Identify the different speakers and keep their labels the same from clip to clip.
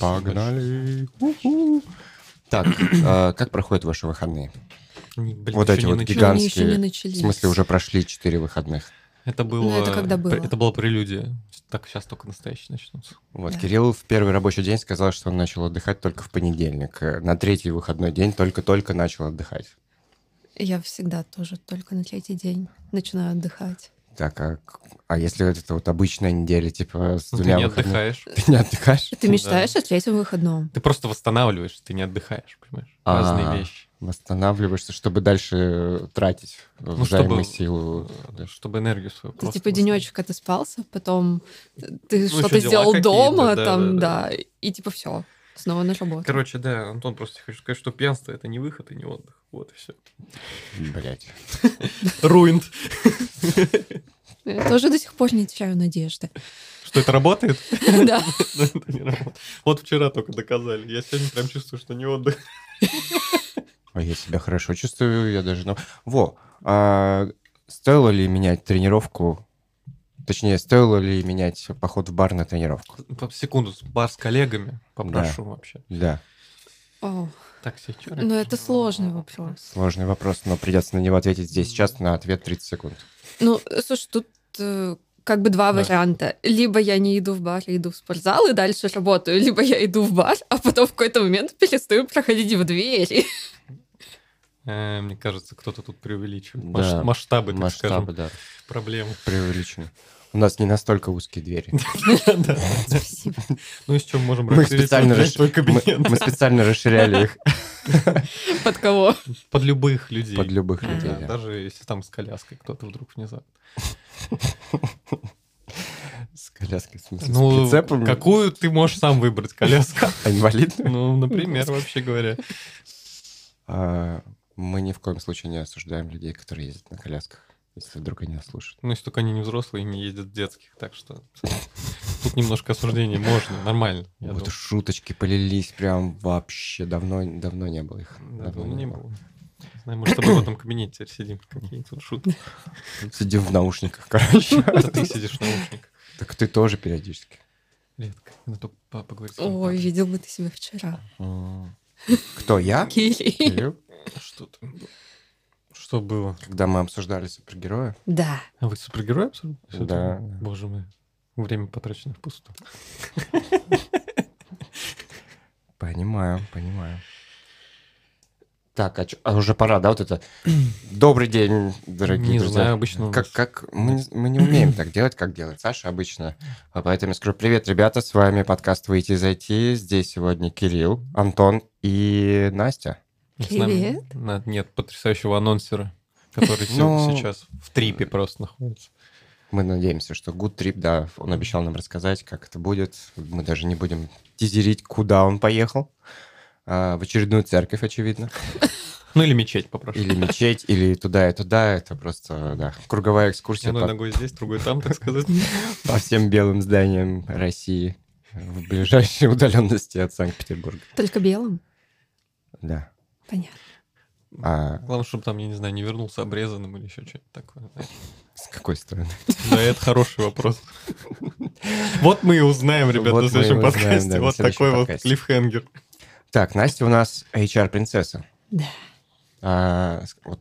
Speaker 1: Погнали. У-ху. Так, а, как проходят ваши выходные?
Speaker 2: Блин,
Speaker 1: Вот
Speaker 2: еще
Speaker 1: эти
Speaker 2: не
Speaker 1: вот
Speaker 2: начали.
Speaker 3: Ну, они еще
Speaker 1: гигантские.
Speaker 3: не
Speaker 1: В
Speaker 3: начались.
Speaker 1: смысле, уже прошли 4 выходных.
Speaker 2: Это было...
Speaker 3: Ну, это когда было?
Speaker 2: Это была прелюдия. Так, сейчас только настоящие начнутся.
Speaker 1: Вот,
Speaker 3: Да.
Speaker 1: Кирилл в первый рабочий день сказал, что он начал отдыхать только в понедельник. Э, На третий выходной день только-только начал отдыхать.
Speaker 3: Я всегда тоже только на третий день начинаю отдыхать.
Speaker 1: Так, а, а если это вот обычная неделя, типа с
Speaker 2: Ну, ты
Speaker 1: двумя
Speaker 2: не
Speaker 1: выходными?
Speaker 2: отдыхаешь.
Speaker 1: Ты не отдыхаешь?
Speaker 3: Ты мечтаешь о третьем выходном.
Speaker 2: Ты просто восстанавливаешь, ты не отдыхаешь, понимаешь?
Speaker 1: А.
Speaker 2: Разные вещи.
Speaker 1: Восстанавливаешься, чтобы дальше э, тратить
Speaker 2: Ну,
Speaker 1: взаимосилу.
Speaker 2: э, Чтобы энергию свою
Speaker 3: Ты типа денечек отоспался, потом ты
Speaker 2: Ну,
Speaker 3: что-то сделал дома,
Speaker 2: да,
Speaker 3: там,
Speaker 2: да,
Speaker 3: да, и типа все, снова на работу.
Speaker 2: Короче, да, Антон, просто хочу сказать, что пьянство это не выход и не отдых. Вот и все.
Speaker 1: Блять.
Speaker 2: Руинд.
Speaker 3: Я тоже до сих пор не теряю надежды.
Speaker 2: Что это работает?
Speaker 3: Да.
Speaker 2: Но это не работает. Вот вчера только доказали. Я сегодня прям чувствую, что не отдых.
Speaker 1: А я себя хорошо чувствую, я даже... Ну... Во, а стоило ли менять тренировку? Точнее, стоило ли менять поход в бар на тренировку?
Speaker 2: Секунду, бар с коллегами попрошу вообще.
Speaker 1: Да,
Speaker 3: О,
Speaker 2: Так, сейчас.
Speaker 3: ну это сложный вопрос.
Speaker 1: сложный вопрос, но придется на него ответить здесь сейчас на ответ 30 секунд.
Speaker 3: Ну, слушай, тут э, как бы два
Speaker 2: Да.
Speaker 3: варианта. Либо я не иду в бар, а иду в спортзал и дальше работаю, либо я иду в бар, а потом в какой-то момент перестаю проходить в двери.
Speaker 2: Э, Мне кажется, кто-то тут преувеличивает.
Speaker 1: Да.
Speaker 2: Масштабы, так
Speaker 1: Масштабы,
Speaker 2: скажем,
Speaker 1: да,
Speaker 2: проблемы.
Speaker 1: преувеличены. У нас не настолько узкие двери.
Speaker 3: Спасибо.
Speaker 2: Ну и с чем можем
Speaker 1: Мы
Speaker 2: расширить твой
Speaker 1: мы-
Speaker 2: кабинет?
Speaker 1: мы специально расширяли их
Speaker 3: Под кого?
Speaker 2: Под любых людей.
Speaker 1: под любых
Speaker 3: А.
Speaker 1: людей.
Speaker 2: Да,
Speaker 1: да.
Speaker 2: Даже если там с коляской кто-то вдруг внезапно.
Speaker 1: С коляской, в смысле, с
Speaker 2: Ну,
Speaker 1: прицепом.
Speaker 2: какую ты можешь сам выбрать коляску?
Speaker 1: А инвалидную?
Speaker 2: Ну, например, вообще говоря.
Speaker 1: А, Мы ни в коем случае не осуждаем людей, которые ездят на колясках, если вдруг они нас слушают.
Speaker 2: Ну, если только они не взрослые и не ездят в детских, так что тут немножко осуждений можно, нормально.
Speaker 1: Вот шуточки полились прям вообще давно, давно не было их.
Speaker 2: Да,
Speaker 1: Давно
Speaker 2: не было. Знаю, мы с тобой в этом кабинете теперь сидим, какие тут шутки.
Speaker 1: Сидим в наушниках, короче.
Speaker 2: Это ты сидишь в наушниках.
Speaker 1: Так ты тоже периодически.
Speaker 2: Редко. Надо только с своим
Speaker 3: Ой, видел бы ты себя вчера.
Speaker 1: Кто, я?
Speaker 3: Кири.
Speaker 1: Кирилл?
Speaker 2: Что там было? Что было?
Speaker 1: Когда мы обсуждали супергероя?
Speaker 3: Да.
Speaker 2: А вы супергерой абсолютно? Всё
Speaker 1: Да.
Speaker 2: Боже мой. Время потрачено впустую.
Speaker 1: Понимаю, понимаю. Так, а, чё- а уже пора, да, вот это? Добрый день, дорогие
Speaker 2: Не
Speaker 1: друзья.
Speaker 2: знаю, обычно
Speaker 1: Как, как мы, не- мы не умеем так делать, как делает Саша обычно. А Поэтому я скажу привет, ребята, с вами подкаст «Выйти и зайти». Здесь сегодня Кирилл, Антон и Настя.
Speaker 2: С нами-
Speaker 3: Привет.
Speaker 2: на- Нет потрясающего анонсера, который
Speaker 1: Ну,
Speaker 2: сейчас в трипе просто находится.
Speaker 1: Мы надеемся, что Good Trip, да, он обещал нам рассказать, как это будет. Мы даже не будем тизерить, куда он поехал. А, в очередную церковь, очевидно.
Speaker 2: Ну или мечеть попрошу.
Speaker 1: Или мечеть, или туда и туда. Это просто, да, круговая экскурсия
Speaker 2: Одной
Speaker 1: по,
Speaker 2: ногой здесь, другой там, так сказать.
Speaker 1: по всем белым зданиям России в ближайшей удаленности от Санкт-Петербурга.
Speaker 3: Только белым?
Speaker 1: Да.
Speaker 3: Понятно.
Speaker 1: А
Speaker 2: Главное, чтобы там, я не знаю, не вернулся обрезанным или еще что-нибудь такое.
Speaker 1: с какой стороны?
Speaker 2: Да, это хороший вопрос. Вот мы и узнаем, ребят,
Speaker 1: Вот
Speaker 2: на следующем подкасте. Вот такой вот клиффхенгер.
Speaker 1: Так, Настя у нас HR-принцесса.
Speaker 3: Да.
Speaker 1: А, вот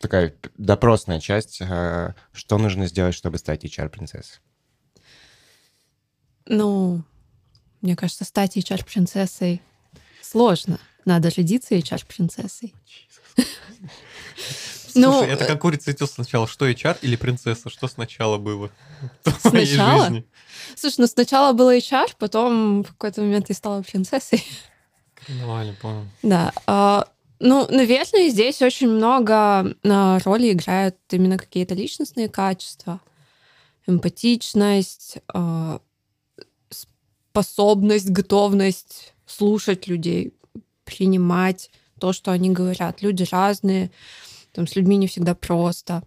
Speaker 1: такая допросная часть. а, Что нужно сделать, чтобы стать HR-принцессой?
Speaker 3: Ну, мне кажется, стать HR-принцессой сложно. Надо родиться HR-принцессой. Ну,
Speaker 2: Слушай, это как курица и сначала. Что HR или принцесса? Что сначала было в моей
Speaker 3: Сначала?
Speaker 2: жизни?
Speaker 3: Слушай, ну сначала было HR, потом в какой-то момент я стала принцессой.
Speaker 2: Нормально, понял.
Speaker 3: Да. а, ну, наверное, здесь очень много а, роли играют именно какие-то личностные качества. Эмпатичность, а, способность, готовность слушать людей, принимать то, что они говорят. Люди разные, там с людьми не всегда просто.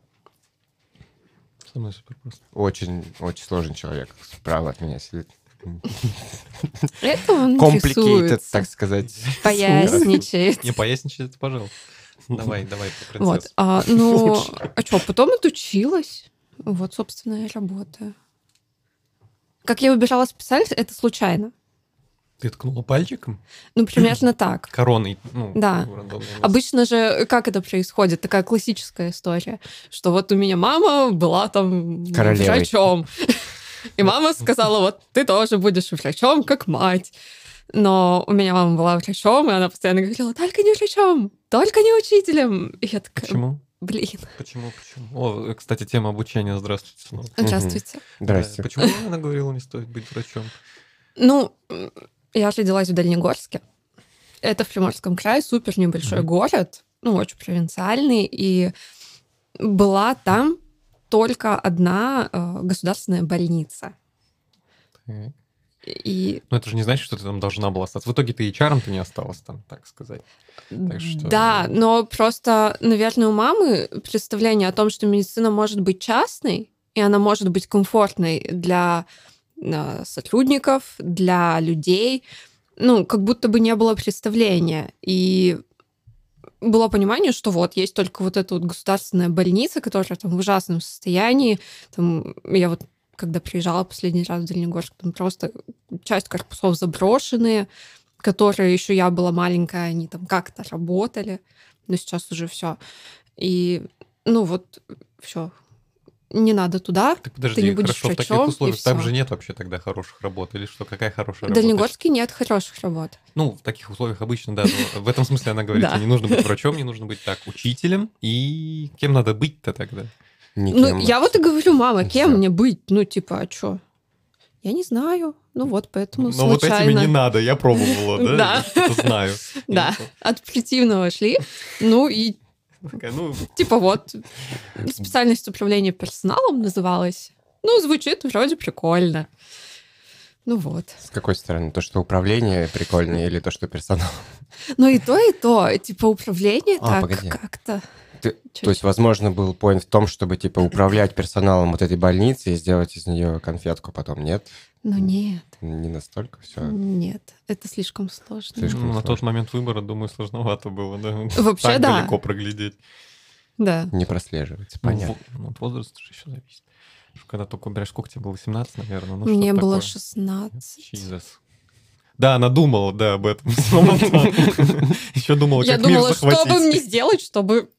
Speaker 2: Со мной супер просто.
Speaker 1: Очень, очень сложный человек. Справа от меня сидит.
Speaker 3: Это он
Speaker 1: Complicated,
Speaker 3: интересуется,
Speaker 1: так сказать.
Speaker 3: поясничает.
Speaker 2: Не, поясничай это, пожалуйста. Давай, давай,
Speaker 3: Вот. А, ну, а что, потом отучилась. Вот, собственно, и работаю. Как я выбирала специальность, это случайно.
Speaker 2: Ты ткнула пальчиком?
Speaker 3: Ну, примерно так.
Speaker 2: Короной. Ну,
Speaker 3: Да. Обычно же, как это происходит? Такая классическая история, что вот у меня мама была там
Speaker 1: Королевой.
Speaker 3: врачом. И мама сказала, вот ты тоже будешь врачом, как мать. Но у меня мама была врачом, и она постоянно говорила, только не врачом, только не учителем. И я такая,
Speaker 2: Почему?
Speaker 3: блин,
Speaker 2: Почему? Почему? О, кстати, тема обучения. Здравствуйте снова.
Speaker 3: здравствуйте.
Speaker 1: Здрасте.
Speaker 2: Да, Почему она говорила, не стоит быть врачом?
Speaker 3: Ну, я родилась в Дальнегорске. Это в Приморском крае, супер небольшой
Speaker 2: Мгм.
Speaker 3: город, ну, очень провинциальный. И была там только одна э, государственная больница.
Speaker 2: Так.
Speaker 3: И
Speaker 2: Ну, это же не значит, что ты там должна была остаться. В итоге ты HR ты не осталась там, так сказать. Так что-
Speaker 3: да, но просто, наверное, у мамы представление о том, что медицина может быть частной, и она может быть комфортной для сотрудников, для людей, ну, как будто бы не было представления. И было понимание, что вот есть только вот эта вот государственная больница, которая там в ужасном состоянии. Там, я вот когда приезжала последний раз в Дальнегорск, там просто часть корпусов заброшенные, которые еще я была маленькая, они там как-то работали, но сейчас уже все. И ну вот все, не надо туда.
Speaker 2: Ты подожди,
Speaker 3: не будешь
Speaker 2: хорошо, в таких условиях там же нет вообще тогда хороших работ, или что? Какая хорошая
Speaker 3: В
Speaker 2: работа?
Speaker 3: Дальнегорске нет хороших работ.
Speaker 2: Ну, в таких условиях обычно, да. в этом смысле она говорит, не нужно быть врачом, не нужно быть так учителем. И кем надо быть-то тогда?
Speaker 3: Ну, я вот и говорю, мама, кем мне быть? Ну, типа, а что? Я не знаю. Ну вот, поэтому
Speaker 2: Но вот
Speaker 3: случайно.
Speaker 2: этими не надо, я пробовала, да?
Speaker 3: Да.
Speaker 2: Знаю.
Speaker 3: Да, от противного шли. Ну и
Speaker 2: Такая, Ну,
Speaker 3: типа вот, специальность управления персоналом называлась. Ну, звучит вроде прикольно. Ну вот.
Speaker 1: С какой стороны? То, что управление прикольное или то, что персонал?
Speaker 3: Ну и то, и то. Типа управление
Speaker 1: А,
Speaker 3: так
Speaker 1: погоди.
Speaker 3: как-то.
Speaker 1: Ты-
Speaker 3: Чуть.
Speaker 1: То есть, возможно, был поинт в том, чтобы, типа, управлять персоналом вот этой больницы и сделать из нее конфетку потом, нет?
Speaker 3: Ну нет,
Speaker 1: Не настолько все.
Speaker 3: нет. Это слишком сложно.
Speaker 1: Слишком
Speaker 2: ну, на тот
Speaker 1: сложно.
Speaker 2: момент выбора, думаю, сложновато было, да?
Speaker 3: Вообще,
Speaker 2: Так
Speaker 3: да.
Speaker 2: далеко проглядеть.
Speaker 3: Да.
Speaker 1: Не прослеживается,
Speaker 2: Ну,
Speaker 1: понятно.
Speaker 2: ну, от возраста же еще зависит. Когда только убираешь, сколько тебе было, 17, наверное? Ну,
Speaker 3: Мне было
Speaker 2: такое.
Speaker 3: 16.
Speaker 2: Jesus. Да, она думала, да, об этом. Еще думала,
Speaker 3: Я
Speaker 2: как мир
Speaker 3: думала, что бы мне сделать, чтобы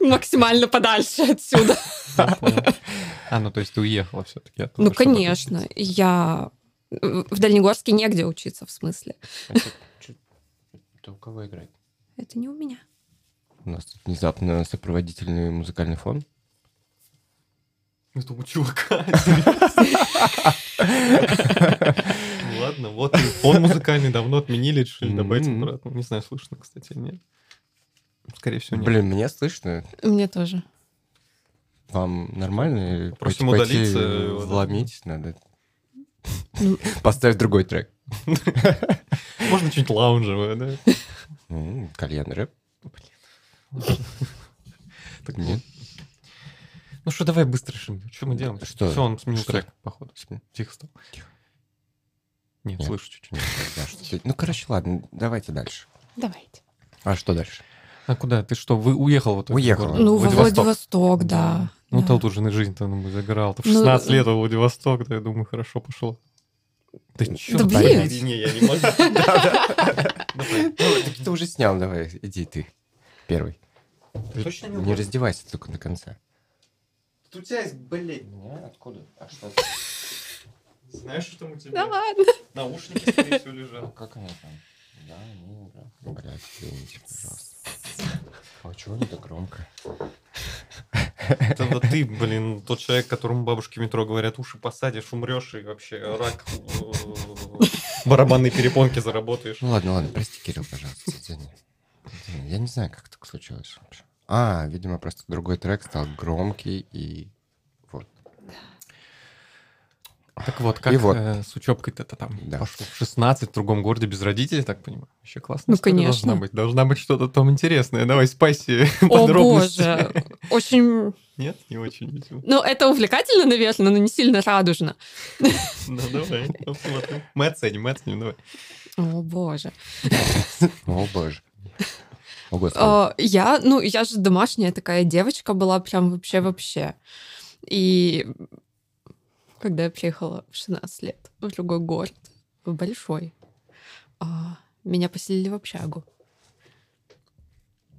Speaker 3: максимально подальше отсюда.
Speaker 2: А, ну то есть ты уехала все-таки.
Speaker 3: Ну, конечно. Я в Дальнегорске негде учиться, в смысле.
Speaker 1: Это у кого играет?
Speaker 3: Это не у меня.
Speaker 1: У нас тут внезапно сопроводительный музыкальный фон.
Speaker 2: Это у чувака. Ладно, вот и фон музыкальный давно отменили, решили добавить обратно. Не знаю, слышно, кстати, нет. Скорее всего, нет.
Speaker 1: Блин, меня слышно.
Speaker 3: Мне тоже.
Speaker 1: Вам нормально? Или
Speaker 2: Просим
Speaker 1: пойти- пойти
Speaker 2: удалиться его, да.
Speaker 1: Вломить надо.
Speaker 3: Ну.
Speaker 1: Поставь другой трек.
Speaker 2: Можно чуть лаунжевое, да?
Speaker 1: М, Кальян рэп.
Speaker 2: Так
Speaker 1: Нет.
Speaker 2: Ну что, давай быстро решим. Что мы делаем?
Speaker 1: Что?
Speaker 2: Все, он сменил трек, походу. Тихо стал. Нет, слышу чуть-чуть.
Speaker 1: Да, Ну, короче, ладно, давайте дальше.
Speaker 3: Давайте.
Speaker 1: А что дальше?
Speaker 2: А куда? Ты что, вы уехал вот
Speaker 1: Уехал.
Speaker 3: Ну, во
Speaker 2: Владивосток.
Speaker 3: Владивосток, да.
Speaker 2: Ну,
Speaker 3: да.
Speaker 2: тут уже на жизнь-то ну, загорал. Ты в
Speaker 3: Ну,
Speaker 2: 16
Speaker 3: э,
Speaker 2: лет во Владивосток, да, я думаю, хорошо пошло. Да чё
Speaker 3: Да
Speaker 2: ты,
Speaker 3: блин.
Speaker 2: Не, я не могу.
Speaker 1: Ну, так ты уже снял, давай, иди ты. Первый.
Speaker 2: Точно
Speaker 1: Не раздевайся только до конца.
Speaker 2: У тебя есть, блядь,
Speaker 1: откуда? А что?
Speaker 2: знаешь, что там у
Speaker 3: Да
Speaker 2: тебя?
Speaker 3: ладно.
Speaker 2: Наушники, скорее всего, лежат.
Speaker 1: Как они там? Да, они играют. Блядь, извините, пожалуйста. А чего не так громко?
Speaker 2: Это вот ты, блин, тот человек, которому бабушки метро говорят, уши посадишь, умрешь и вообще рак э, барабанные перепонки заработаешь.
Speaker 1: Ну ладно, ладно, прости, Кирилл, пожалуйста. Извини, Я не знаю, как так случилось вообще. А, видимо, просто другой трек стал громкий и вот.
Speaker 2: Так вот, как
Speaker 1: И вот.
Speaker 2: э, с учебкой-то там
Speaker 1: Да.
Speaker 2: пошло? В 16 в другом городе без родителей, так понимаю? Вообще классно.
Speaker 3: Ну, конечно.
Speaker 2: Должна быть, должна быть что-то там интересное. Давай, спаси
Speaker 3: О
Speaker 2: подробности.
Speaker 3: боже. Очень...
Speaker 2: Нет, не очень. видимо.
Speaker 3: Ну, это увлекательно, наверное, но не сильно радужно.
Speaker 2: Ну, давай, посмотрим. Мы оценим, мы оценим, давай.
Speaker 3: О боже.
Speaker 1: О, боже. О, господи.
Speaker 3: А, Я, ну, я же домашняя такая девочка была, прям вообще-вообще. И когда я приехала в 16 лет в другой город, в большой, а, меня поселили в общагу.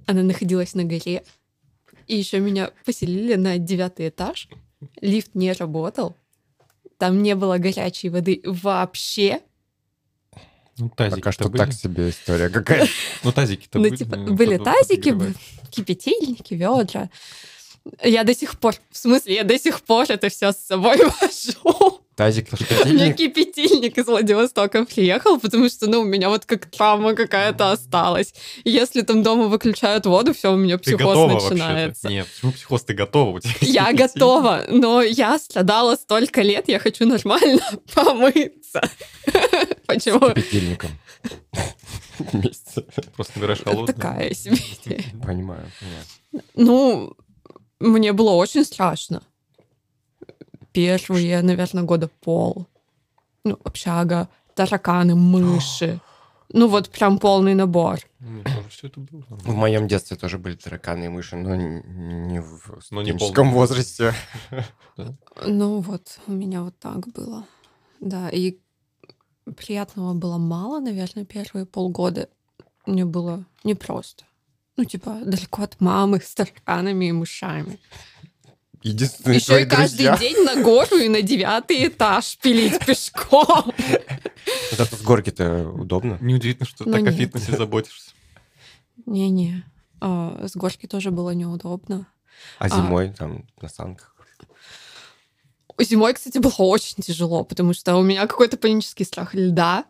Speaker 3: Она находилась на горе. И еще меня поселили на девятый этаж. Лифт не работал. Там не было горячей воды вообще.
Speaker 2: Ну, тазики
Speaker 1: Пока что
Speaker 2: были.
Speaker 1: так себе история какая
Speaker 2: Ну, тазики-то
Speaker 3: Ну,
Speaker 2: были.
Speaker 3: типа,
Speaker 2: ну,
Speaker 3: были
Speaker 2: под-
Speaker 3: тазики, кипятильники, ведра. Я до сих пор, в смысле, я до сих пор это все с собой вожу.
Speaker 1: Тазик,
Speaker 3: У меня
Speaker 1: кипятильник.
Speaker 3: кипятильник из Владивостока приехал, потому что, ну, у меня вот как травма какая-то осталась. Если там дома выключают воду, все, у меня
Speaker 2: Ты
Speaker 3: психоз
Speaker 2: готова
Speaker 3: начинается.
Speaker 2: Нет, почему психоз? Ты готова? У тебя
Speaker 3: Я готова, но я страдала столько лет, я хочу нормально помыться. Почему?
Speaker 1: Кипятильником. Вместе.
Speaker 2: Просто набираешь холодную.
Speaker 3: Такая себе.
Speaker 1: Понимаю, понятно.
Speaker 3: Ну, мне было очень страшно. Первые, наверное, года пол. Ну, общага, тараканы, мыши. Ну, вот прям полный набор.
Speaker 2: У меня тоже все это было.
Speaker 1: В моем детстве тоже были тараканы и мыши, но не в студенческом возрасте.
Speaker 3: Ну, вот, у меня вот так было. Да, и приятного было мало, наверное, первые полгода. Мне было непросто. Ну, типа, далеко от мамы с тараканами и мышами.
Speaker 1: Единственные
Speaker 3: Еще
Speaker 1: твои
Speaker 3: и каждый
Speaker 1: друзья.
Speaker 3: день на гору и на девятый этаж пилить пешком.
Speaker 1: Зато с горки-то удобно.
Speaker 2: Неудивительно, что
Speaker 3: Ну,
Speaker 2: так о фитнесе заботишься.
Speaker 3: Не-не. А, С горки тоже было неудобно.
Speaker 1: А зимой там на санках.
Speaker 3: Зимой, кстати, было очень тяжело, потому что у меня какой-то панический страх льда.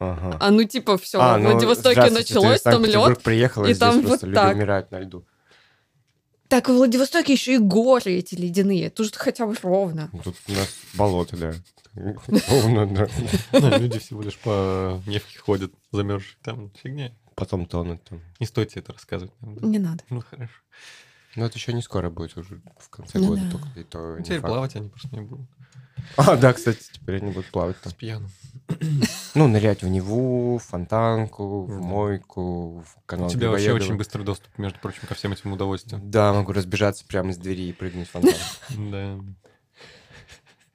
Speaker 1: Ага.
Speaker 3: А ну, типа, все,
Speaker 1: А,
Speaker 3: в
Speaker 1: ну,
Speaker 3: Владивостоке началось, там
Speaker 1: Санкт-Петербург
Speaker 3: лед.
Speaker 1: приехала,
Speaker 3: и
Speaker 1: и
Speaker 3: там
Speaker 1: здесь
Speaker 3: вот
Speaker 1: просто люди
Speaker 3: так.
Speaker 1: умирают на льду.
Speaker 3: Так, в Владивостоке еще и горы эти ледяные. Тут хотя бы ровно.
Speaker 1: Тут у нас болото, да. Ровно, да.
Speaker 2: Ну, Люди всего лишь по Невке ходят замерзшие. Там фигня.
Speaker 1: Потом тонут там.
Speaker 2: Не стоит тебе это рассказывать.
Speaker 3: Не надо.
Speaker 2: Ну, хорошо.
Speaker 1: Но это еще не скоро будет, уже в конце
Speaker 3: Ну
Speaker 1: года
Speaker 3: да.
Speaker 1: только. И то
Speaker 2: Теперь плавать они просто не будут.
Speaker 1: А, да, кстати, теперь они будут плавать там.
Speaker 2: С пьяным.
Speaker 1: Ну, нырять в Неву, в фонтанку, в
Speaker 2: Мгм.
Speaker 1: мойку, в
Speaker 2: У
Speaker 1: канал
Speaker 2: тебя вообще очень быстрый доступ, между прочим, ко всем этим удовольствиям.
Speaker 1: Да, могу разбежаться прямо из двери и прыгнуть в фонтан.
Speaker 2: Да.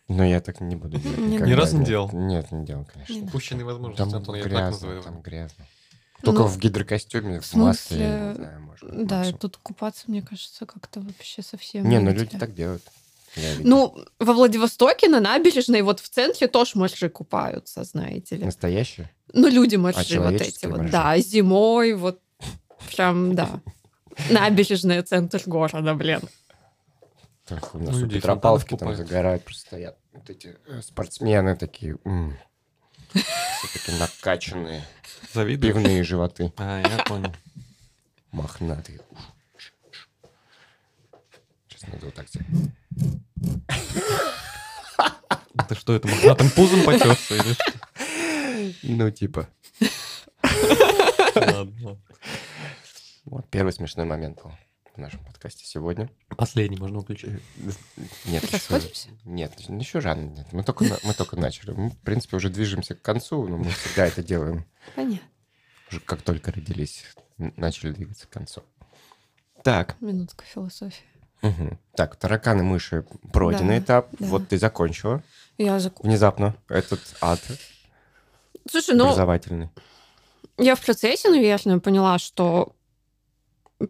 Speaker 1: Но я так не буду делать.
Speaker 3: Ни
Speaker 2: разу не
Speaker 1: нет.
Speaker 2: делел?
Speaker 1: Нет, не делал, конечно.
Speaker 2: Упущенные возможности,
Speaker 1: Там
Speaker 2: Антон, я так
Speaker 1: грязно,
Speaker 2: называю.
Speaker 1: там грязно. Только
Speaker 3: Ну,
Speaker 1: в гидрокостюме, в,
Speaker 3: в
Speaker 1: я не знаю, может быть,
Speaker 3: Да, тут купаться, мне кажется, как-то вообще совсем
Speaker 1: Не, ну люди так делают. Я видел.
Speaker 3: Ну, во Владивостоке на набережной, вот в центре тоже моржи купаются, знаете ли.
Speaker 1: Настоящие?
Speaker 3: Ну, люди моржи
Speaker 1: А
Speaker 3: вот эти
Speaker 1: человеческие
Speaker 3: вот.
Speaker 1: моржи?
Speaker 3: Да, зимой вот прям, да. Набережная, центр города, блин.
Speaker 1: Так, у нас
Speaker 2: Ну,
Speaker 1: у Петропавловки там загорают, просто стоят вот эти э, спортсмены такие, м, все такие накачанные,
Speaker 2: Завидуешь?
Speaker 1: пивные животы,
Speaker 2: А, я понял.
Speaker 1: мохнатые. Сейчас надо вот так сделать.
Speaker 2: Ты что, это мохнатым пузом потерся или что?
Speaker 1: Ну, типа. Вот первый смешной момент был в нашем подкасте сегодня.
Speaker 2: Последний можно выключить.
Speaker 1: Нет,
Speaker 3: Расходимся?
Speaker 1: нет, еще рано. Нет. Мы, только, мы только начали. Мы, в принципе, уже движемся к концу, но мы всегда это делаем.
Speaker 3: Понятно.
Speaker 1: Уже как только родились, начали двигаться к концу. Так,
Speaker 3: Минутка философии.
Speaker 1: Мгм. так, тараканы, мыши, пройденный
Speaker 3: Да,
Speaker 1: этап.
Speaker 3: да.
Speaker 1: Вот ты закончила
Speaker 3: Я зак...
Speaker 1: внезапно этот ад
Speaker 3: Слушай, ну,
Speaker 1: образовательный.
Speaker 3: я в процессе, наверное, поняла, что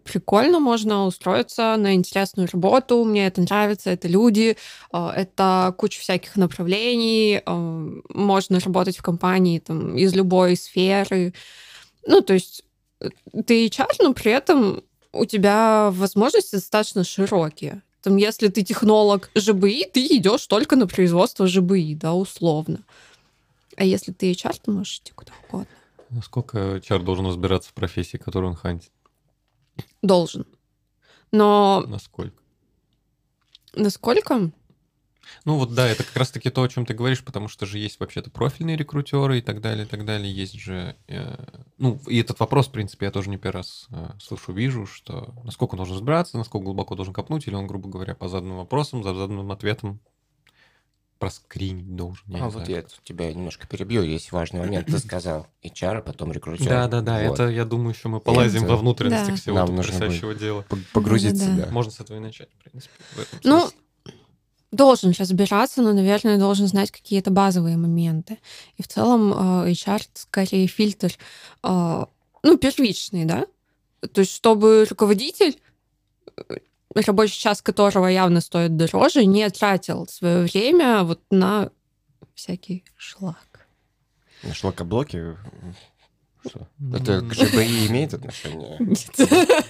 Speaker 3: прикольно можно устроиться на интересную работу, мне это нравится, это люди, э, это куча всяких направлений, э, можно работать в компании там, из любой сферы. Ну, то есть э, ты HR, но при этом у тебя возможности достаточно широкие. Там, если ты технолог ЖБИ, ты идешь только на производство ЖБИ, да, условно. А если ты HR, ты можешь идти куда угодно.
Speaker 2: Насколько чар должен разбираться в профессии, которую он хантит?
Speaker 3: Должен. Но
Speaker 2: Насколько?
Speaker 3: насколько?
Speaker 2: Ну вот да, это как раз-таки то, о чем ты говоришь, потому что же есть вообще-то профильные рекрутеры и так далее, и так далее. Есть же... э, ну, и этот вопрос, в принципе, я тоже не первый раз э, слышу, вижу, что насколько он должен разбираться, насколько глубоко должен копнуть, или он, грубо говоря, по заданным вопросам, за заданным ответом проскринить должен. я
Speaker 1: а вот
Speaker 2: знаю,
Speaker 1: я
Speaker 2: как.
Speaker 1: тебя немножко перебью. Есть важный момент. Ты сказал HR, а потом рекрутер.
Speaker 2: Да, да, да,
Speaker 1: Вот.
Speaker 2: это, я думаю, еще мы полазим
Speaker 1: Это-
Speaker 2: во внутренностях
Speaker 3: Да.
Speaker 2: всего
Speaker 1: Нам
Speaker 2: этого
Speaker 1: нужно
Speaker 2: потрясающего дела.
Speaker 1: Погрузиться,
Speaker 3: Да-да-да.
Speaker 1: да.
Speaker 2: Можно с этого и начать, в принципе. в этом
Speaker 3: Ну,
Speaker 2: смысле.
Speaker 3: Должен разбираться, но, наверное, должен знать какие-то базовые моменты. И в целом э, HR скорее фильтр, э, ну, первичный, да? То есть, чтобы руководитель, э, рабочий час которого явно стоит дороже, не тратил свое время вот на всякий шлак.
Speaker 1: На шлакоблоке? Что? Это к ЖБИ имеет отношение?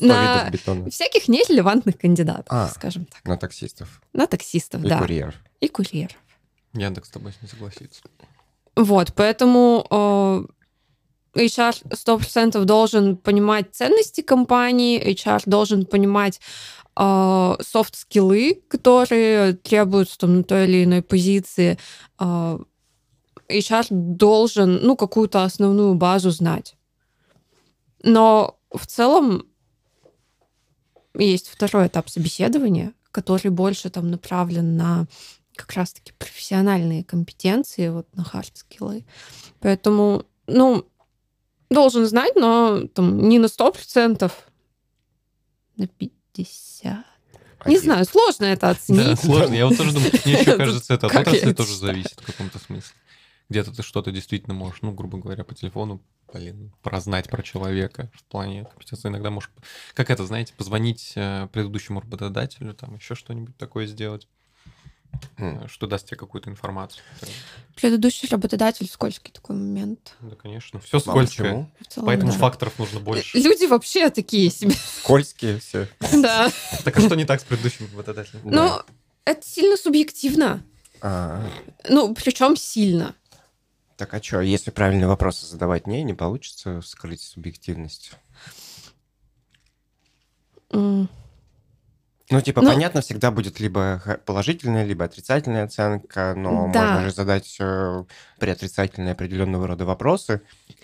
Speaker 3: На всяких нерелевантных кандидатов,
Speaker 1: А.
Speaker 3: скажем так.
Speaker 1: На таксистов
Speaker 3: На таксистов,
Speaker 1: и
Speaker 3: да.
Speaker 1: курьеров.
Speaker 3: И курьеров.
Speaker 2: Яндекс с тобой не согласится.
Speaker 3: Вот, поэтому э, HR 100% должен понимать ценности компании, HR должен понимать э, софт-скиллы, которые требуются там, на той или иной позиции. Э, HR должен, ну, какую-то основную базу знать. Но в целом есть второй этап собеседования, который больше там направлен на как раз-таки профессиональные компетенции, вот на хард-скиллы. Поэтому, ну, должен знать, но там не на 100%, на 50%. Не знаю, сложно это
Speaker 2: Да,
Speaker 3: оценить.
Speaker 2: сложно. Я вот тоже думаю, мне еще кажется, это от отрасли тоже зависит в каком-то смысле. Где-то ты что-то действительно можешь, ну, грубо говоря, по телефону, блин, прознать про человека в плане компетенции. Иногда можешь, как это, знаете, позвонить э, предыдущему работодателю, там еще что-нибудь такое сделать, э, что даст тебе какую-то информацию.
Speaker 3: Предыдущий работодатель скользкий такой момент.
Speaker 2: Да, конечно. Все
Speaker 1: А
Speaker 2: скользкое.
Speaker 3: целом,
Speaker 2: Поэтому
Speaker 3: да.
Speaker 2: факторов нужно больше.
Speaker 3: Люди вообще такие себе.
Speaker 1: Скользкие все.
Speaker 3: Да.
Speaker 2: Так а что не так с предыдущим работодателем?
Speaker 3: Ну, это сильно субъективно.
Speaker 1: А,
Speaker 3: Ну, причем сильно.
Speaker 1: Так а что, если правильные вопросы задавать не, не получится скрыть субъективность?
Speaker 3: М.
Speaker 1: Ну, типа,
Speaker 3: Ну-
Speaker 1: понятно, всегда будет либо положительная, либо отрицательная оценка, но
Speaker 3: Да.
Speaker 1: можно же задать э, при отрицательной определенного рода вопросы.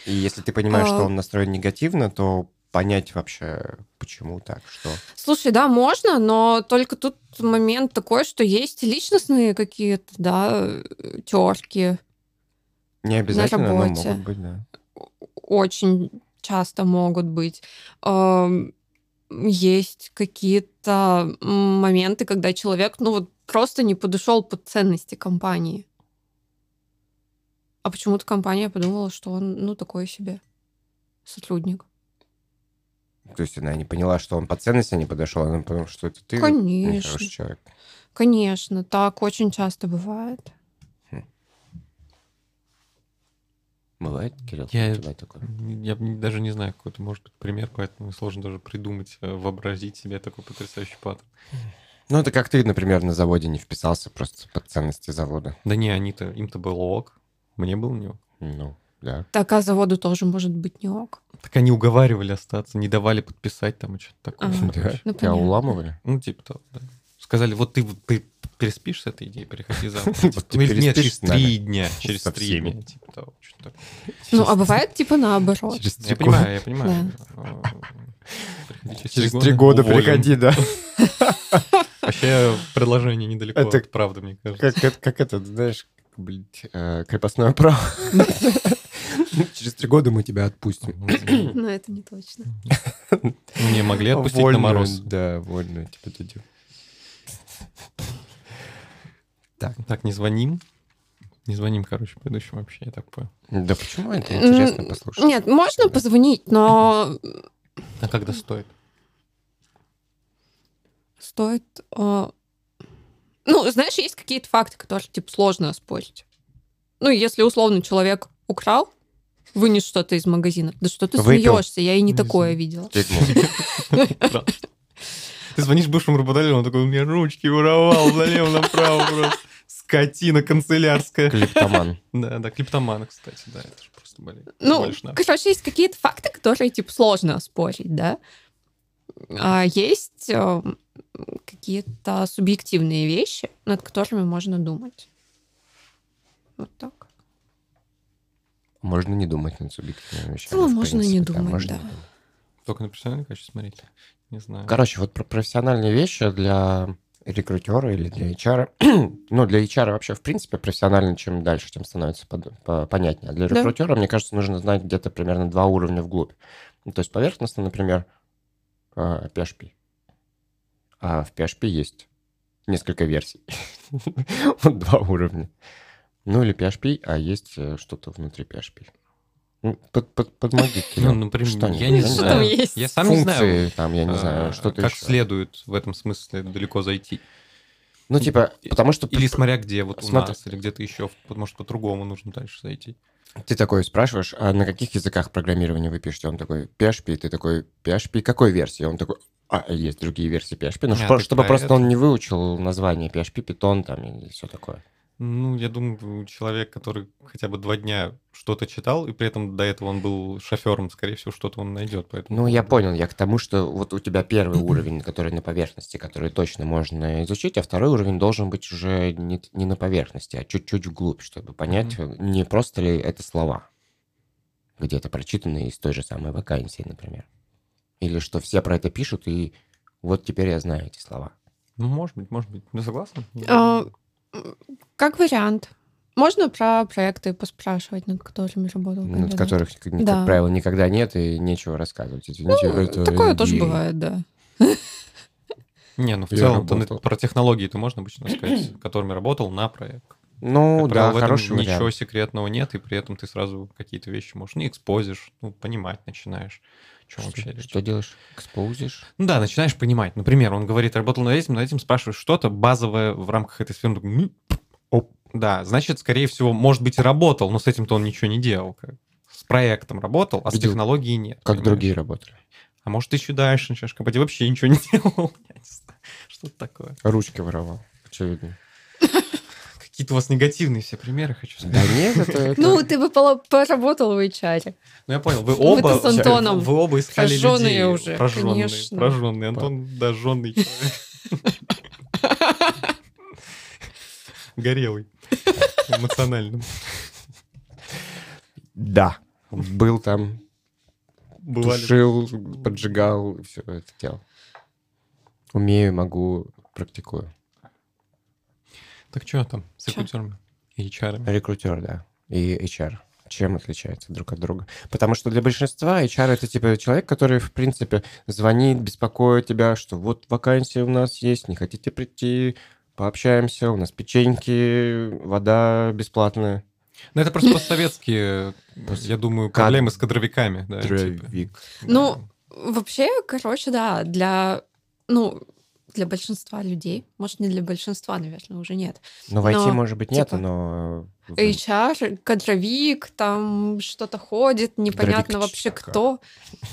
Speaker 1: И если ты понимаешь,
Speaker 3: А.
Speaker 1: что он настроен негативно, то понять вообще, почему так, что...
Speaker 3: Слушай, да, можно, но только тут момент такой, что есть личностные какие-то, да, терки.
Speaker 1: Не обязательно, но
Speaker 3: работе.
Speaker 1: могут быть, да.
Speaker 3: Очень часто могут быть. Есть какие-то моменты, когда человек, ну вот просто не подошел под ценности компании. А почему-то компания подумала, что он, ну, такой себе сотрудник.
Speaker 1: То есть она не поняла, что он по ценности не подошел, она подумала, что это ты
Speaker 3: Конечно.
Speaker 1: нехороший человек.
Speaker 3: Конечно, так очень часто бывает.
Speaker 1: Бывает, Кирилл,
Speaker 2: Я-
Speaker 1: такое?
Speaker 2: Я даже не знаю, какой это может быть пример, поэтому сложно даже придумать, э, вообразить себе такой потрясающий паттерн.
Speaker 1: Ну, это как ты, например, на заводе не вписался просто под ценности завода.
Speaker 2: Да не, они-то, им-то было ок, мне было не ок.
Speaker 1: Ну, да.
Speaker 3: Так, а заводу тоже может быть не ок.
Speaker 2: Так они уговаривали остаться, не давали подписать там и что-то такое.
Speaker 3: Ага.
Speaker 2: короче.
Speaker 1: Да?
Speaker 3: Ну,
Speaker 1: Тебя уламывали?
Speaker 2: Ну, типа того, да. Сказали, вот ты, ты переспишь с этой идеей, переходи завтра. Ну, или Нет, через три дня. Через три дня. Типа что-то такое.
Speaker 3: Ну, а бывает типа наоборот.
Speaker 1: Через
Speaker 2: Я
Speaker 1: три
Speaker 2: понимаю, я понимаю. Приходи
Speaker 1: Через три года приходи, да.
Speaker 2: Вообще предложение недалеко
Speaker 1: Это-
Speaker 2: от правды, мне кажется.
Speaker 1: Как, это- как это, знаешь, блядь, э, крепостное право. Через три года мы тебя отпустим.
Speaker 3: Но это не точно.
Speaker 2: Не могли отпустить на мороз.
Speaker 1: Да, вольную тебе дадим.
Speaker 2: Так, не звоним. Не звоним, короче, предыдущему вообще, я так понял.
Speaker 1: Да почему это интересно послушать?
Speaker 3: Нет, можно позвонить, но
Speaker 2: А когда стоит?
Speaker 3: стоит... э, Ну, знаешь, есть какие-то факты, которые, типа, сложно оспорить. Ну, если, условно, человек украл, вынес что-то из магазина. Да что ты
Speaker 1: Выпил.
Speaker 3: смеешься? Я и не
Speaker 2: Не
Speaker 3: такое
Speaker 2: знаю.
Speaker 3: видела.
Speaker 2: Ты звонишь бывшему работодателю, он такой, у меня ручки воровал налево направо просто. Скотина канцелярская.
Speaker 1: Клептоман.
Speaker 2: Да, да, клиптоман, кстати, да, это же просто, блин.
Speaker 3: Ну, короче, есть какие-то факты, которые, типа, сложно оспорить, да? А есть э, какие-то субъективные вещи, над которыми можно думать. Вот так.
Speaker 1: Можно не думать над субъективными вещами. в
Speaker 3: можно не
Speaker 1: принципе,
Speaker 3: думать,
Speaker 1: можно
Speaker 3: да.
Speaker 1: не думать.
Speaker 2: Только на профессиональном качестве смотреть. Не знаю.
Speaker 1: Короче, вот про профессиональные вещи для рекрутера или для HR. ну, для HR вообще, в принципе, профессионально, чем дальше, тем становится под- по- понятнее. А для
Speaker 3: Да.
Speaker 1: рекрутера, мне кажется, нужно знать где-то примерно два уровня вглубь. Ну, то есть поверхностно, например, PHP. А в PHP есть несколько версий. Вот два уровня. Ну или PHP, а есть э, что-то внутри PHP. Ну, под, под, подмоги,
Speaker 2: Ну, например,
Speaker 1: Что-нибудь,
Speaker 2: я не
Speaker 1: я не
Speaker 2: знаю.
Speaker 3: Что там есть?
Speaker 2: Я сам не знаю,
Speaker 1: Функции, там, я не
Speaker 2: а,
Speaker 1: знаю, что-то
Speaker 2: как
Speaker 1: еще.
Speaker 2: следует в этом смысле далеко зайти.
Speaker 1: Ну, типа, потому что
Speaker 2: Или смотря где, вот у
Speaker 1: Смотри.
Speaker 2: нас, или где-то еще, может, по-другому нужно дальше зайти.
Speaker 1: ты такой спрашиваешь, а на каких языках программирования вы пишете? Он такой, PHP, ты такой, PHP какой версии? Он такой, а, есть другие версии PHP. Ну,
Speaker 2: А,
Speaker 1: что-
Speaker 2: ты
Speaker 1: чтобы
Speaker 2: про
Speaker 1: просто
Speaker 2: это?
Speaker 1: он не выучил название PHP, Python там и все такое.
Speaker 2: Ну, я думаю, человек, который хотя бы два дня что-то читал, и при этом до этого он был шофером, скорее всего, что-то он найдет. Поэтому...
Speaker 1: Ну, я понял, я к тому, что вот у тебя первый уровень, который на поверхности, который точно можно изучить, а второй уровень должен быть уже не, не на поверхности, а чуть-чуть вглубь, чтобы понять, не просто ли это слова, где-то прочитанные из той же самой вакансии, например. Или что все про это пишут, и вот теперь я знаю эти слова.
Speaker 2: Ну, может быть, может быть. Ты согласна?
Speaker 3: Как вариант. Можно про проекты поспрашивать, над которыми работал.
Speaker 1: над
Speaker 3: кандидат?
Speaker 1: которых, как
Speaker 3: Да.
Speaker 1: правило, никогда нет и нечего рассказывать. Извините,
Speaker 3: Ну,
Speaker 1: это
Speaker 3: Такое тоже
Speaker 1: MBA.
Speaker 3: бывает, да.
Speaker 2: Не, ну в
Speaker 1: работал.
Speaker 2: про технологии-то можно обычно сказать, которыми работал на проект.
Speaker 1: Ну,
Speaker 2: Как
Speaker 1: да,
Speaker 2: правило, в этом
Speaker 1: хороший
Speaker 2: ничего
Speaker 1: вариант.
Speaker 2: секретного нет, и при этом ты сразу какие-то вещи можешь не экспозишь, ну, понимать начинаешь, чем вообще
Speaker 1: Что,
Speaker 2: речь.
Speaker 1: что делаешь? Экспозишь?
Speaker 2: Ну да, начинаешь понимать. Например, он говорит, работал над этим, над этим, спрашиваешь что-то базовое в рамках этой сферы. «М, оп». Да, значит, скорее всего, может быть, и работал, но с этим-то он ничего не делал. С проектом работал, а с
Speaker 1: Видел,
Speaker 2: технологией нет.
Speaker 1: Как
Speaker 2: понимаешь?
Speaker 1: другие работали.
Speaker 2: А может, еще дальше начнешь копать, и вообще ничего не делал. Что-то такое.
Speaker 1: Ручки воровал, очевидно.
Speaker 2: Какие-то у вас негативные все примеры, хочу сказать.
Speaker 1: Да нет, это...
Speaker 3: Ну, ты бы поработал в HR.
Speaker 2: Ну, я понял, вы оба,
Speaker 3: с Антоном
Speaker 2: вы оба искали людей.
Speaker 3: уже,
Speaker 2: Прожженные,
Speaker 3: конечно.
Speaker 2: прожженные. Антон, человек. Горелый. Эмоционально.
Speaker 1: Да. Был там,
Speaker 2: Бывали.
Speaker 1: тушил, поджигал, все это делал. Умею, могу, практикую.
Speaker 2: Так что там с
Speaker 3: Чё?
Speaker 2: рекрутерами и HR?
Speaker 1: Рекрутер, да. И HR. Чем отличаются друг от друга? Потому что для большинства HR это типа человек, который, в принципе, звонит, беспокоит тебя, что вот вакансия у нас есть, не хотите прийти, пообщаемся, у нас печеньки, вода бесплатная.
Speaker 2: Ну, это просто постсоветские,
Speaker 1: Пост-
Speaker 2: я думаю, проблемы с кадровиками. да, типа.
Speaker 3: Ну, Вообще, короче, да, для, ну, для большинства людей, может, не для большинства, наверное, уже нет.
Speaker 1: Но в IT,
Speaker 3: Но,
Speaker 1: может быть, нет,
Speaker 3: типа,
Speaker 1: но... в-
Speaker 3: HR, кадровик, там что-то ходит, непонятно вообще
Speaker 1: Кадровик
Speaker 3: кто.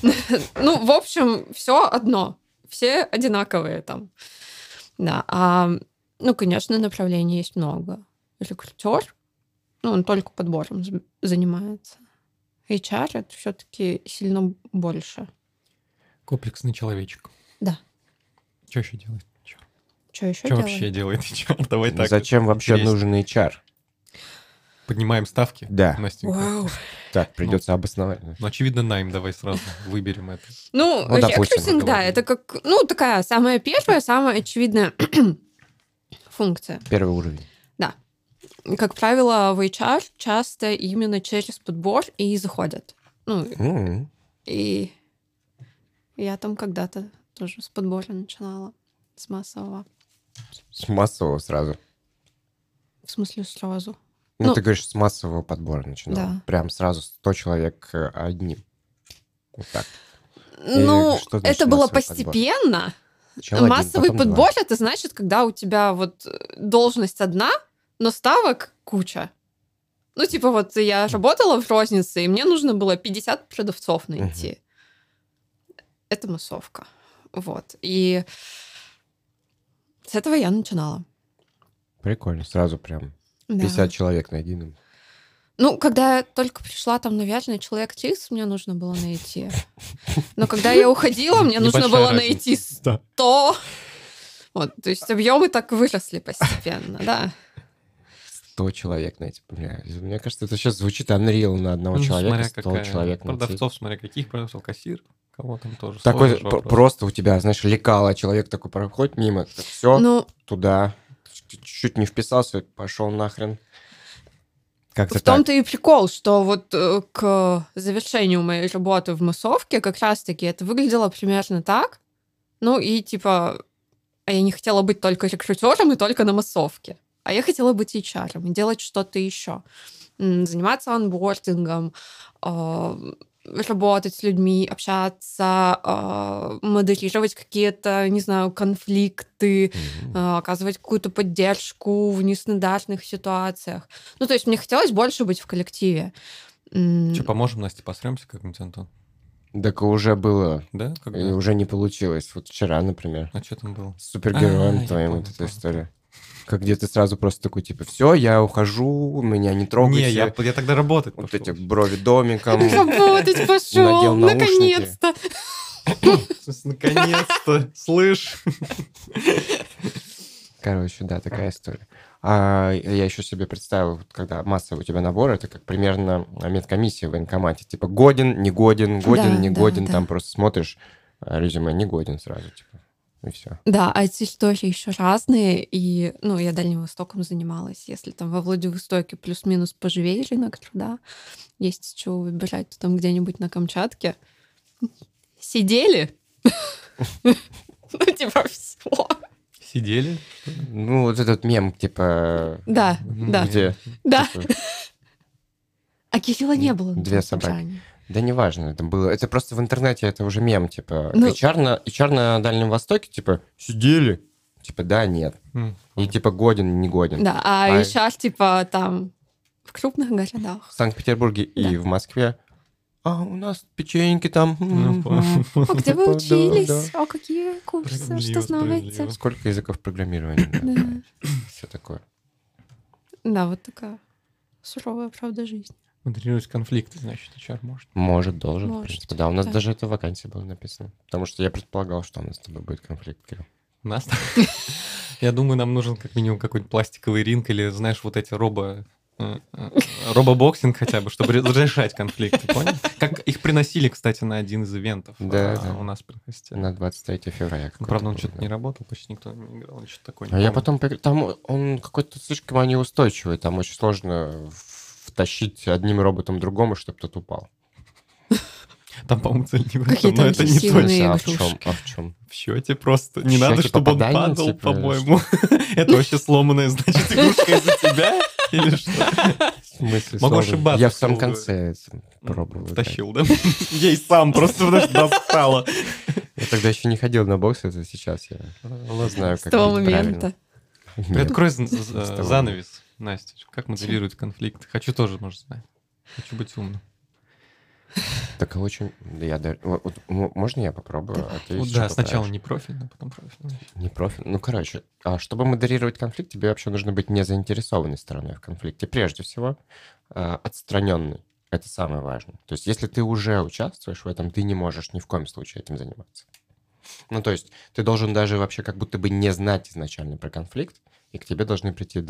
Speaker 3: Ну, в общем, все одно. Все одинаковые там. Да. А, ну, конечно, направлений есть много. Рекрутер, ну, он только подбором занимается. HR это все-таки сильно больше.
Speaker 2: Комплексный человечек.
Speaker 3: Да.
Speaker 2: Что еще делает? Что
Speaker 3: Что еще
Speaker 2: вообще делает HR? Давай
Speaker 1: Ну,
Speaker 2: так.
Speaker 1: Зачем вообще нужен HR?
Speaker 2: Поднимаем ставки?
Speaker 1: Да.
Speaker 2: Настенька?
Speaker 3: Вау.
Speaker 1: Так, придется обосновать.
Speaker 2: Ну, очевидно, найм. Давай сразу выберем это.
Speaker 3: Ну,
Speaker 1: Ну,
Speaker 3: рекрутинг, да, это как, ну, такая самая первая, самая очевидная функция.
Speaker 1: Первый уровень.
Speaker 3: Как правило, в HR часто именно через подбор и заходят. Ну, и я там когда-то тоже с подбора начинала, с массового.
Speaker 1: С массового сразу.
Speaker 3: В смысле, сразу.
Speaker 1: Ну,
Speaker 3: Ну,
Speaker 1: ты говоришь, с массового подбора начинал.
Speaker 3: Да.
Speaker 1: Прям сразу 100 человек э, одним. Вот так.
Speaker 3: Ну, это было
Speaker 1: подбор?
Speaker 3: постепенно.
Speaker 1: Один,
Speaker 3: Массовый
Speaker 1: потом два.
Speaker 3: подбор это значит, когда у тебя вот э, должность одна, но ставок куча. Ну, типа, вот я работала в рознице, и мне нужно было 50 продавцов найти. Это массовка. Вот. И с этого я начинала.
Speaker 1: Прикольно, сразу прям
Speaker 3: Да.
Speaker 1: 50 человек на едином.
Speaker 3: Ну, когда я только пришла, там, наверное, человек 30 мне нужно было найти. Но когда я уходила, мне нужно было найти
Speaker 2: Да.
Speaker 3: 100. Вот, то есть объемы так выросли постепенно, да.
Speaker 1: 100 человек найти. Бля, мне кажется, это сейчас звучит unreal на одного
Speaker 2: Ну,
Speaker 1: человека,
Speaker 2: смотря
Speaker 1: 100
Speaker 2: какая.
Speaker 1: человек найти.
Speaker 2: Продавцов, смотря каких продавцов, кассир, кого там тоже.
Speaker 1: Такой просто у тебя, знаешь, лекало, человек такой проходит мимо, все,
Speaker 3: Ну,
Speaker 1: туда, чуть-чуть не вписался, пошел нахрен. Как-то
Speaker 3: в
Speaker 1: так.
Speaker 3: том-то и прикол, что вот э, к завершению моей работы в массовке как раз-таки это выглядело примерно так. Ну и типа А я не хотела быть только рекрутером и только на массовке. А я хотела быть HR и делать что-то еще. Заниматься анбордингом, а, работать с людьми, общаться, а, модерировать какие-то, не знаю, конфликты, mm-hmm. оказывать какую-то поддержку в нестандартных ситуациях. Ну, то есть мне хотелось больше быть в коллективе.
Speaker 2: Что, поможем, Настя, посремся как-нибудь, Антон?
Speaker 1: Так уже было.
Speaker 2: Да?
Speaker 1: Когда? И уже не получилось. Вот вчера, например.
Speaker 2: А что там было?
Speaker 1: С супергероем а, твоим вот эта история. Как где ты сразу просто такой, типа, все, я ухожу, меня не трогайте.
Speaker 2: Не, я, я тогда работать
Speaker 1: Вот пошел. эти брови домиком.
Speaker 3: Работать пошел, наконец-то.
Speaker 2: Наконец-то, слышь.
Speaker 1: Короче, да, такая история. А я еще себе представил, когда массовый у тебя набор, это как примерно медкомиссия в военкомате. Типа годен, не годен, годен, да, не да, годен. Да. Там просто смотришь а, резюме, не годен сразу, типа. И все.
Speaker 3: Да, а эти истории еще разные. И, ну, я Дальним Востоком занималась. Если там во Владивостоке плюс-минус поживее рынок труда, есть с чего выбирать, то там где-нибудь на Камчатке сидели. Ну, типа, все.
Speaker 2: Сидели?
Speaker 1: Ну, вот этот мем, типа...
Speaker 3: Да, да.
Speaker 1: Где?
Speaker 3: Да. Типа... А Кирилла не было.
Speaker 1: Две собаки. Да неважно, это было. Это просто в интернете это уже мем, типа. Ну... HR, на, HR на Дальнем Востоке, типа, сидели. Типа, да, нет. Mm. И типа годен, не годен.
Speaker 3: Да, а, а HR, типа, там в крупных городах.
Speaker 1: В Санкт-Петербурге да. и в Москве а у нас печеньки там.
Speaker 3: Ну, а где вы учились? А какие курсы? Что знаете?
Speaker 1: Сколько языков программирования? Все такое.
Speaker 3: Да, вот такая суровая правда жизни.
Speaker 2: Модерировать конфликты, значит, HR может.
Speaker 1: Может, должен, может, в принципе. Да, у нас даже это вакансия была написана. Потому что я предполагал, что у нас с тобой будет конфликт, Кирилл.
Speaker 2: У нас? Я думаю, нам нужен как минимум какой-нибудь пластиковый ринг или, знаешь, вот эти робо робобоксинг хотя бы, чтобы разрешать конфликты, понял? Как их приносили, кстати, на один из ивентов
Speaker 1: да,
Speaker 2: а,
Speaker 1: да.
Speaker 2: у нас при
Speaker 1: На 23 февраля.
Speaker 2: Правда, он что-то да. не работал, почти никто не играл, что-то такое.
Speaker 1: А я потом... Там он какой-то слишком неустойчивый, там очень сложно втащить одним роботом другому, чтобы тот упал.
Speaker 2: Там, по-моему, цель не в этом, но это не
Speaker 1: точно. А в чем? А в чем?
Speaker 2: В счете просто. Не надо, чтобы он падал, типа, по-моему. Это вообще сломанная, значит, игрушка из-за тебя? Или что?
Speaker 1: В смысле, Могу ошибаться. Я в самом конце пробовал.
Speaker 2: Втащил, да? И сам просто достала.
Speaker 1: Я тогда еще не ходил на бокс, это сейчас я знаю, как
Speaker 3: С того момента.
Speaker 2: Открой занавес, Настя. Как моделирует конфликт? Хочу тоже, может, знать. Хочу быть умным.
Speaker 1: Так очень... Я. Вот, можно я попробую?
Speaker 2: А ты вот, да, сначала не профильно, потом профильно.
Speaker 1: Не профильно. Ну, короче, а чтобы модерировать конфликт, тебе вообще нужно быть не заинтересованной стороной в конфликте. Прежде всего, а, отстраненный. Это самое важное. То есть, если ты уже участвуешь в этом, ты не можешь ни в коем случае этим заниматься. Ну, то есть, ты должен даже вообще как будто бы не знать изначально про конфликт, и к тебе должны прийти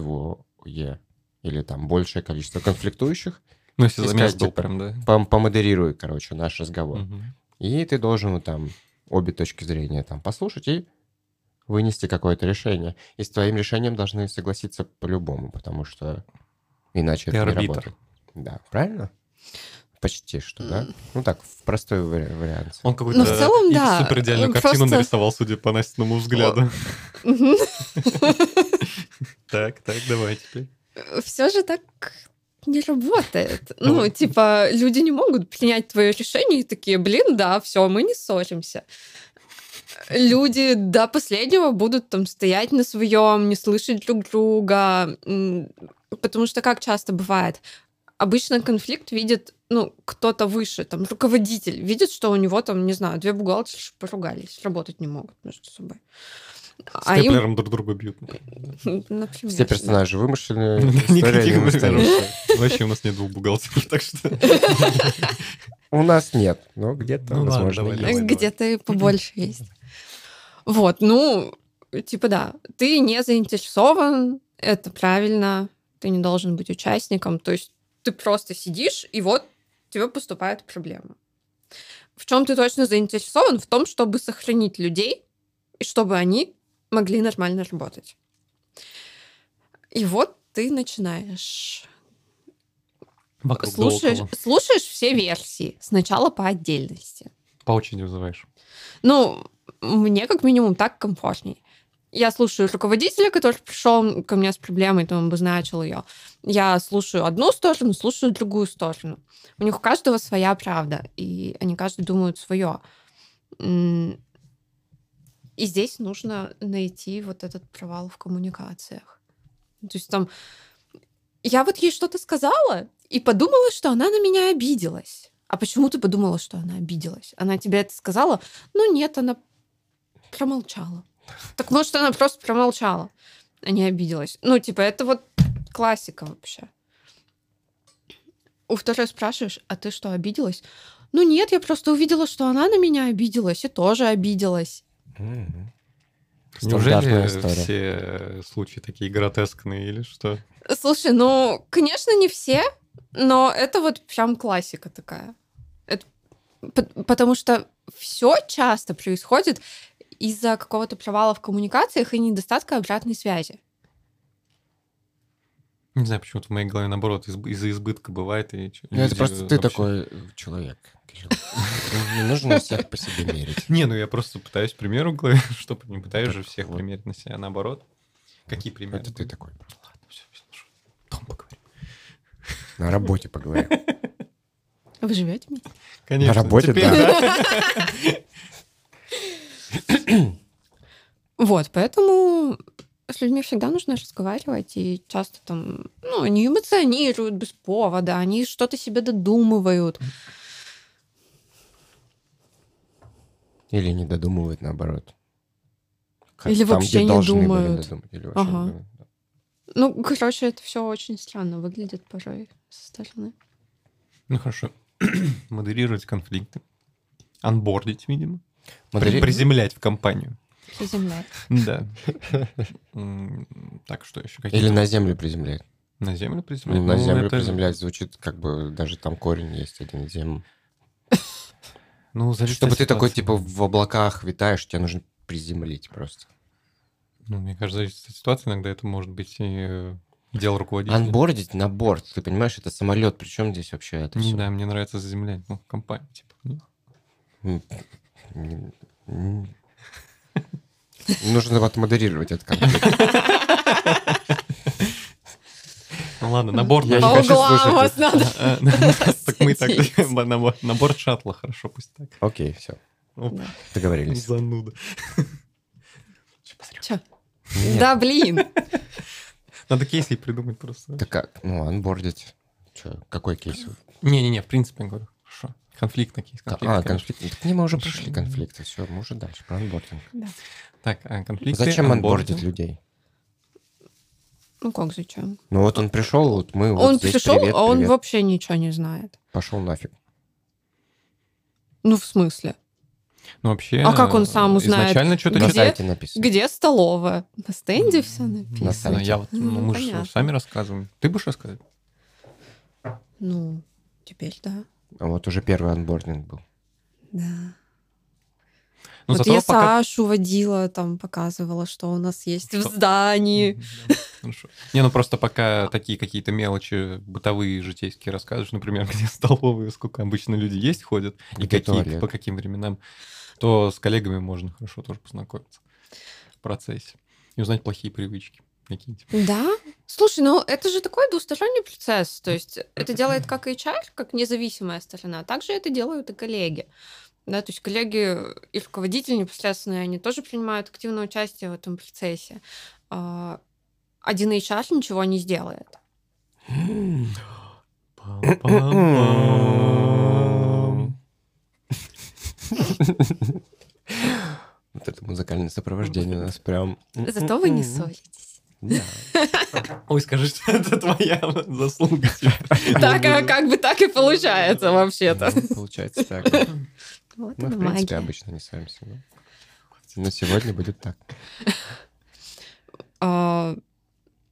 Speaker 1: двое или там большее количество конфликтующих,
Speaker 2: ну, если замес был типа, прям, да.
Speaker 1: Помодерируй, короче, наш разговор. Угу. И ты должен там обе точки зрения там послушать и вынести какое-то решение. И с твоим решением должны согласиться по-любому, потому что иначе
Speaker 2: ты
Speaker 1: это
Speaker 2: арбитр.
Speaker 1: не работает. Да, правильно? Почти что, да? Ну так, в простой вари- вариант.
Speaker 2: Он какой-то
Speaker 3: ну, в целом, да.
Speaker 2: супер идеальную Просто... картину нарисовал, судя по Настиному взгляду. Так, так, давай теперь.
Speaker 3: Все же так не работает. Ну, типа, люди не могут принять твое решение и такие, блин, да, все, мы не ссоримся. Люди до последнего будут там стоять на своем, не слышать друг друга, потому что как часто бывает, обычно конфликт видит, ну, кто-то выше, там, руководитель, видит, что у него там, не знаю, две бухгалтерши поругались, работать не могут между собой.
Speaker 2: А Степлером им... друг друга бьют.
Speaker 3: Например,
Speaker 1: Все персонажи да. вымышленные.
Speaker 2: Никаких Вообще у нас нет двух бухгалтеров, так что...
Speaker 1: У нас нет, но где-то, ну, возможно.
Speaker 3: Где-то побольше есть. Вот, ну, типа да, ты не заинтересован, это правильно, ты не должен быть участником, то есть ты просто сидишь, и вот тебе поступает проблема. В чем ты точно заинтересован? В том, чтобы сохранить людей, и чтобы они могли нормально работать. И вот ты начинаешь
Speaker 2: Вокруг
Speaker 3: слушаешь, слушаешь все версии, сначала по отдельности.
Speaker 2: По очереди вызываешь.
Speaker 3: Ну, мне как минимум так комфортней. я слушаю руководителя, который пришел ко мне с проблемой, там обозначил ее. Я слушаю одну сторону, слушаю другую сторону. У них у каждого своя правда, и они каждый думают свое. И здесь нужно найти вот этот провал в коммуникациях. То есть там я вот ей что-то сказала и подумала, что она на меня обиделась. А почему ты подумала, что она обиделась? Она тебе это сказала? Ну нет, она промолчала. Так может, она просто промолчала, а не обиделась. Ну, типа, это вот классика вообще. У второй спрашиваешь, а ты что, обиделась? Ну нет, я просто увидела, что она на меня обиделась и тоже обиделась.
Speaker 2: Неужели все случаи такие гротескные или что?
Speaker 3: Слушай, ну, конечно, не все, но это вот прям классика такая. Это, потому что все часто происходит из-за какого-то провала в коммуникациях и недостатка обратной связи.
Speaker 2: Не знаю, почему-то в моей голове, наоборот, из- из-за избытка бывает. И
Speaker 1: ну, это просто ты такой э, человек, Не нужно всех по себе мерить.
Speaker 2: Не, ну я просто пытаюсь примеру голове, чтобы не пытаюсь же всех примерить на себя, наоборот. Какие примеры?
Speaker 1: Это ты такой.
Speaker 2: Ладно, все, слушай. Дом поговорим.
Speaker 1: На работе поговорим.
Speaker 3: Вы живете вместе?
Speaker 2: Конечно.
Speaker 1: На работе, да.
Speaker 3: Вот, поэтому с людьми всегда нужно разговаривать, и часто там, ну, они эмоционируют без повода, они что-то себе додумывают.
Speaker 1: Или не додумывают наоборот.
Speaker 3: Или там, вообще не думают. Додумать, или вообще ага. не думают, да. Ну, короче, это все очень странно выглядит порой со стороны.
Speaker 2: Ну хорошо. Модерировать конфликты. Анбордить, видимо. Модели... Приземлять в компанию.
Speaker 3: Приземлять.
Speaker 2: Да. Так, что еще?
Speaker 1: Или на землю приземлять.
Speaker 2: На землю приземлять?
Speaker 1: На ну, землю это... приземлять звучит как бы даже там корень есть один зем. Ну, Чтобы ты такой типа в облаках витаешь, тебе нужно приземлить просто.
Speaker 2: Ну, мне кажется, зависит от ситуации. Иногда это может быть и э, дело руководителя.
Speaker 1: Анбордить на борт. Ты понимаешь, это самолет. Причем здесь вообще это все?
Speaker 2: Да, мне нравится заземлять. Ну, компания, типа.
Speaker 1: Нужно вот модерировать этот конфликт.
Speaker 2: Ну ладно, набор
Speaker 3: Я не хочу слушать. надо.
Speaker 2: Так мы так на борт шаттла, хорошо, пусть так.
Speaker 1: Окей, все. Договорились.
Speaker 2: Зануда.
Speaker 3: Че? Да, блин.
Speaker 2: Надо кейсы придумать просто.
Speaker 1: Так как? Ну, анбордить. Че, какой кейс?
Speaker 2: Не-не-не, в принципе, говорю. Хорошо. Конфликтный кейс.
Speaker 1: Конфликт, а, конфликт. Так не, мы уже прошли конфликты. Все, мы уже дальше. Про анбординг.
Speaker 3: Да.
Speaker 2: Так, а конфликты...
Speaker 1: Зачем анбордить людей?
Speaker 3: Ну как зачем?
Speaker 1: Ну вот он пришел, вот мы
Speaker 3: он
Speaker 1: вот здесь,
Speaker 3: пришел,
Speaker 1: привет,
Speaker 3: а он
Speaker 1: привет.
Speaker 3: вообще ничего не знает.
Speaker 1: Пошел нафиг.
Speaker 3: Ну в смысле?
Speaker 2: Ну вообще.
Speaker 3: А как он сам узнает?
Speaker 2: Изначально что-то
Speaker 1: на сайте написано.
Speaker 3: Где столовая? На стенде все написано.
Speaker 1: На сайте.
Speaker 2: Я вот, ну, мы же сами рассказываем. Ты будешь рассказывать?
Speaker 3: Ну, теперь да.
Speaker 1: А вот уже первый анбординг был.
Speaker 3: Да. Ну, вот я пока... Сашу водила, там показывала, что у нас есть что? в здании.
Speaker 2: Хорошо. Не, ну просто пока такие какие-то мелочи бытовые, житейские рассказываешь, например, где столовые, сколько обычно люди есть, ходят, и какие, по каким временам, то с коллегами можно хорошо тоже познакомиться в процессе и узнать плохие привычки какие-то.
Speaker 3: Да? Слушай, ну это же такой двусторонний процесс. То есть это делает как HR, как независимая сторона, а также это делают и коллеги. Да, то есть коллеги и руководители непосредственно, они тоже принимают активное участие в этом процессе. А, один HR ничего не сделает.
Speaker 1: Вот это музыкальное сопровождение у нас прям...
Speaker 3: Зато вы не ссоритесь.
Speaker 2: Ой, скажи, что это твоя заслуга.
Speaker 3: Так, а как бы так и получается вообще-то.
Speaker 1: Получается так. Мы, в принципе, обычно не ссоримся. Но... но сегодня будет так.
Speaker 3: А,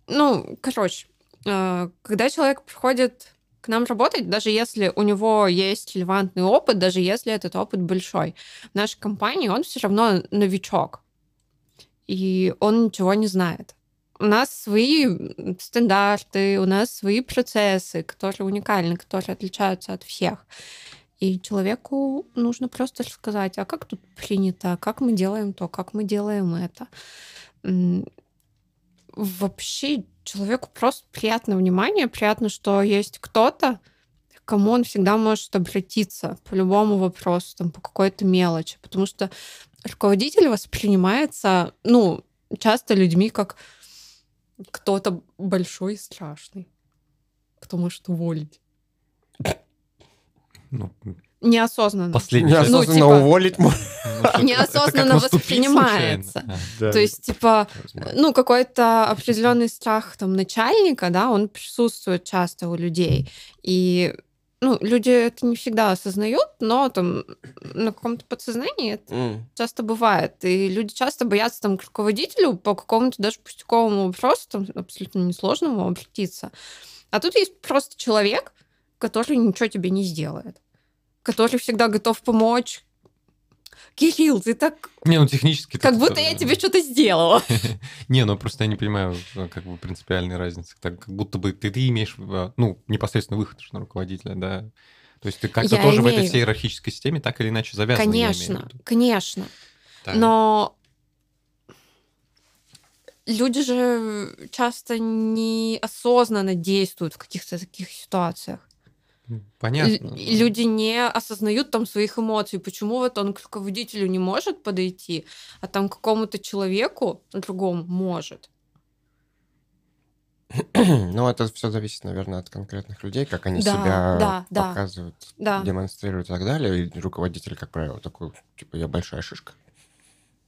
Speaker 3: ну, короче, а, когда человек приходит к нам работать, даже если у него есть релевантный опыт, даже если этот опыт большой, в нашей компании он все равно новичок. И он ничего не знает. У нас свои стандарты, у нас свои процессы, которые уникальны, которые отличаются от всех. И человеку нужно просто рассказать, а как тут принято, как мы делаем то, как мы делаем это. вообще человеку просто приятно внимание, приятно, что есть кто-то, к кому он всегда может обратиться по любому вопросу, там, по какой-то мелочи. Потому что руководитель воспринимается, ну, часто людьми как кто-то большой и страшный, кто может уволить.
Speaker 2: Ну,
Speaker 3: Неосознанно.
Speaker 2: последний
Speaker 1: Неосознанно
Speaker 2: час.
Speaker 3: Ну, типа-
Speaker 1: уволить можно.
Speaker 2: Ну,
Speaker 3: неосознанно воспринимается.
Speaker 2: случайно?
Speaker 1: Да.
Speaker 3: То есть, типа, ну, какой-то определенный страх там начальника, да, он присутствует часто у людей. И ну, люди это не всегда осознают, но там на каком-то подсознании это
Speaker 1: М.
Speaker 3: часто бывает. И люди часто боятся там к руководителю по какому-то даже пустяковому вопросу, там абсолютно несложному обратиться. А тут есть просто человек, который ничего тебе не сделает, который всегда готов помочь. Кирилл, ты так...
Speaker 2: Не, ну технически...
Speaker 3: Как будто я тебе что-то сделала.
Speaker 2: Не, ну просто я не понимаю, э, как бы принципиальной разницы. Так как будто бы ты, ты имеешь, э, ну, непосредственно выход на руководителя, да. То есть ты как-то тоже в этой
Speaker 3: имею.
Speaker 2: всей иерархической системе так или иначе завязан. имею
Speaker 3: Конечно, конечно.
Speaker 2: Так.
Speaker 3: Но люди же часто неосознанно действуют в каких-то таких ситуациях.
Speaker 2: Понятно.
Speaker 3: Люди не осознают там своих эмоций. Почему вот он к руководителю не может подойти, а там к какому-то человеку другому может?
Speaker 1: Ну, это все зависит, наверное, от конкретных людей, как они
Speaker 3: Да,
Speaker 1: себя
Speaker 3: да.
Speaker 1: показывают,
Speaker 3: Да.
Speaker 1: демонстрируют и так далее. И руководитель, как правило, такой, типа, я большая шишка.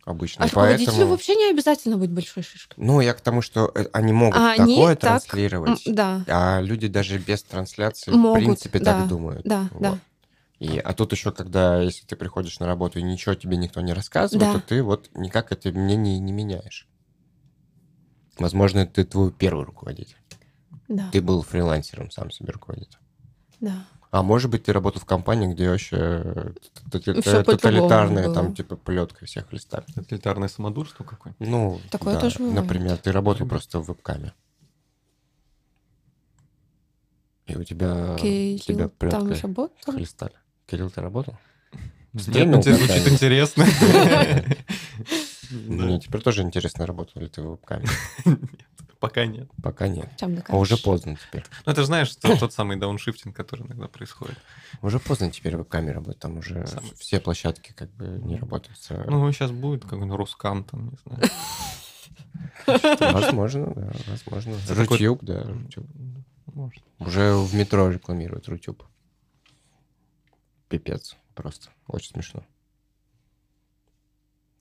Speaker 1: Обычно.
Speaker 3: А
Speaker 1: И
Speaker 3: руководителю
Speaker 1: поэтому...
Speaker 3: вообще не обязательно быть большой шишкой.
Speaker 1: Ну, я к тому, что э, они могут
Speaker 3: А они
Speaker 1: такое
Speaker 3: так,
Speaker 1: транслировать,
Speaker 3: Да,
Speaker 1: а люди даже без трансляции,
Speaker 3: Могут,
Speaker 1: в принципе,
Speaker 3: да,
Speaker 1: так думают.
Speaker 3: да,
Speaker 1: Вот.
Speaker 3: да.
Speaker 1: И, а тут еще, когда, если ты приходишь на работу и ничего тебе никто не рассказывает,
Speaker 3: Да.
Speaker 1: то ты вот никак это мнение не меняешь. Возможно, ты твой первый руководитель.
Speaker 3: Да,
Speaker 1: Ты был фрилансером, сам себе руководитель.
Speaker 3: да.
Speaker 1: А может быть, ты работал в компании, где вообще э,
Speaker 3: по-другому
Speaker 1: тоталитарная, там, типа, плеткой всех листами.
Speaker 2: Тоталитарное самодурство какое-нибудь.
Speaker 1: Ну,
Speaker 3: Такое
Speaker 1: да.
Speaker 3: тоже бывает.
Speaker 1: Например, ты работал просто в вебкаме. И у тебя,
Speaker 3: Кирилл
Speaker 1: тебя
Speaker 3: там
Speaker 1: плеткой
Speaker 3: работал?
Speaker 1: хлестали. Кирилл, ты работал?
Speaker 2: Ну, тебе звучит интересно.
Speaker 1: Мне теперь тоже интересно, работал ли ты в вебкаме.
Speaker 2: Пока нет.
Speaker 1: Пока нет.
Speaker 3: Чем
Speaker 1: А уже поздно теперь.
Speaker 2: Ну, это же знаешь, тот тот самый дауншифтинг, который иногда происходит.
Speaker 1: Уже поздно теперь в вебкаме работать. Там уже
Speaker 2: Самый-
Speaker 1: все площадки как бы не работают.
Speaker 2: Ну, сейчас будет какой-нибудь Рускам там, не знаю.
Speaker 1: Возможно, да, возможно. Рутюб, да, Рутюб.
Speaker 2: Может.
Speaker 1: Уже в метро рекламируют Рутюб. Пипец. Просто. Очень смешно.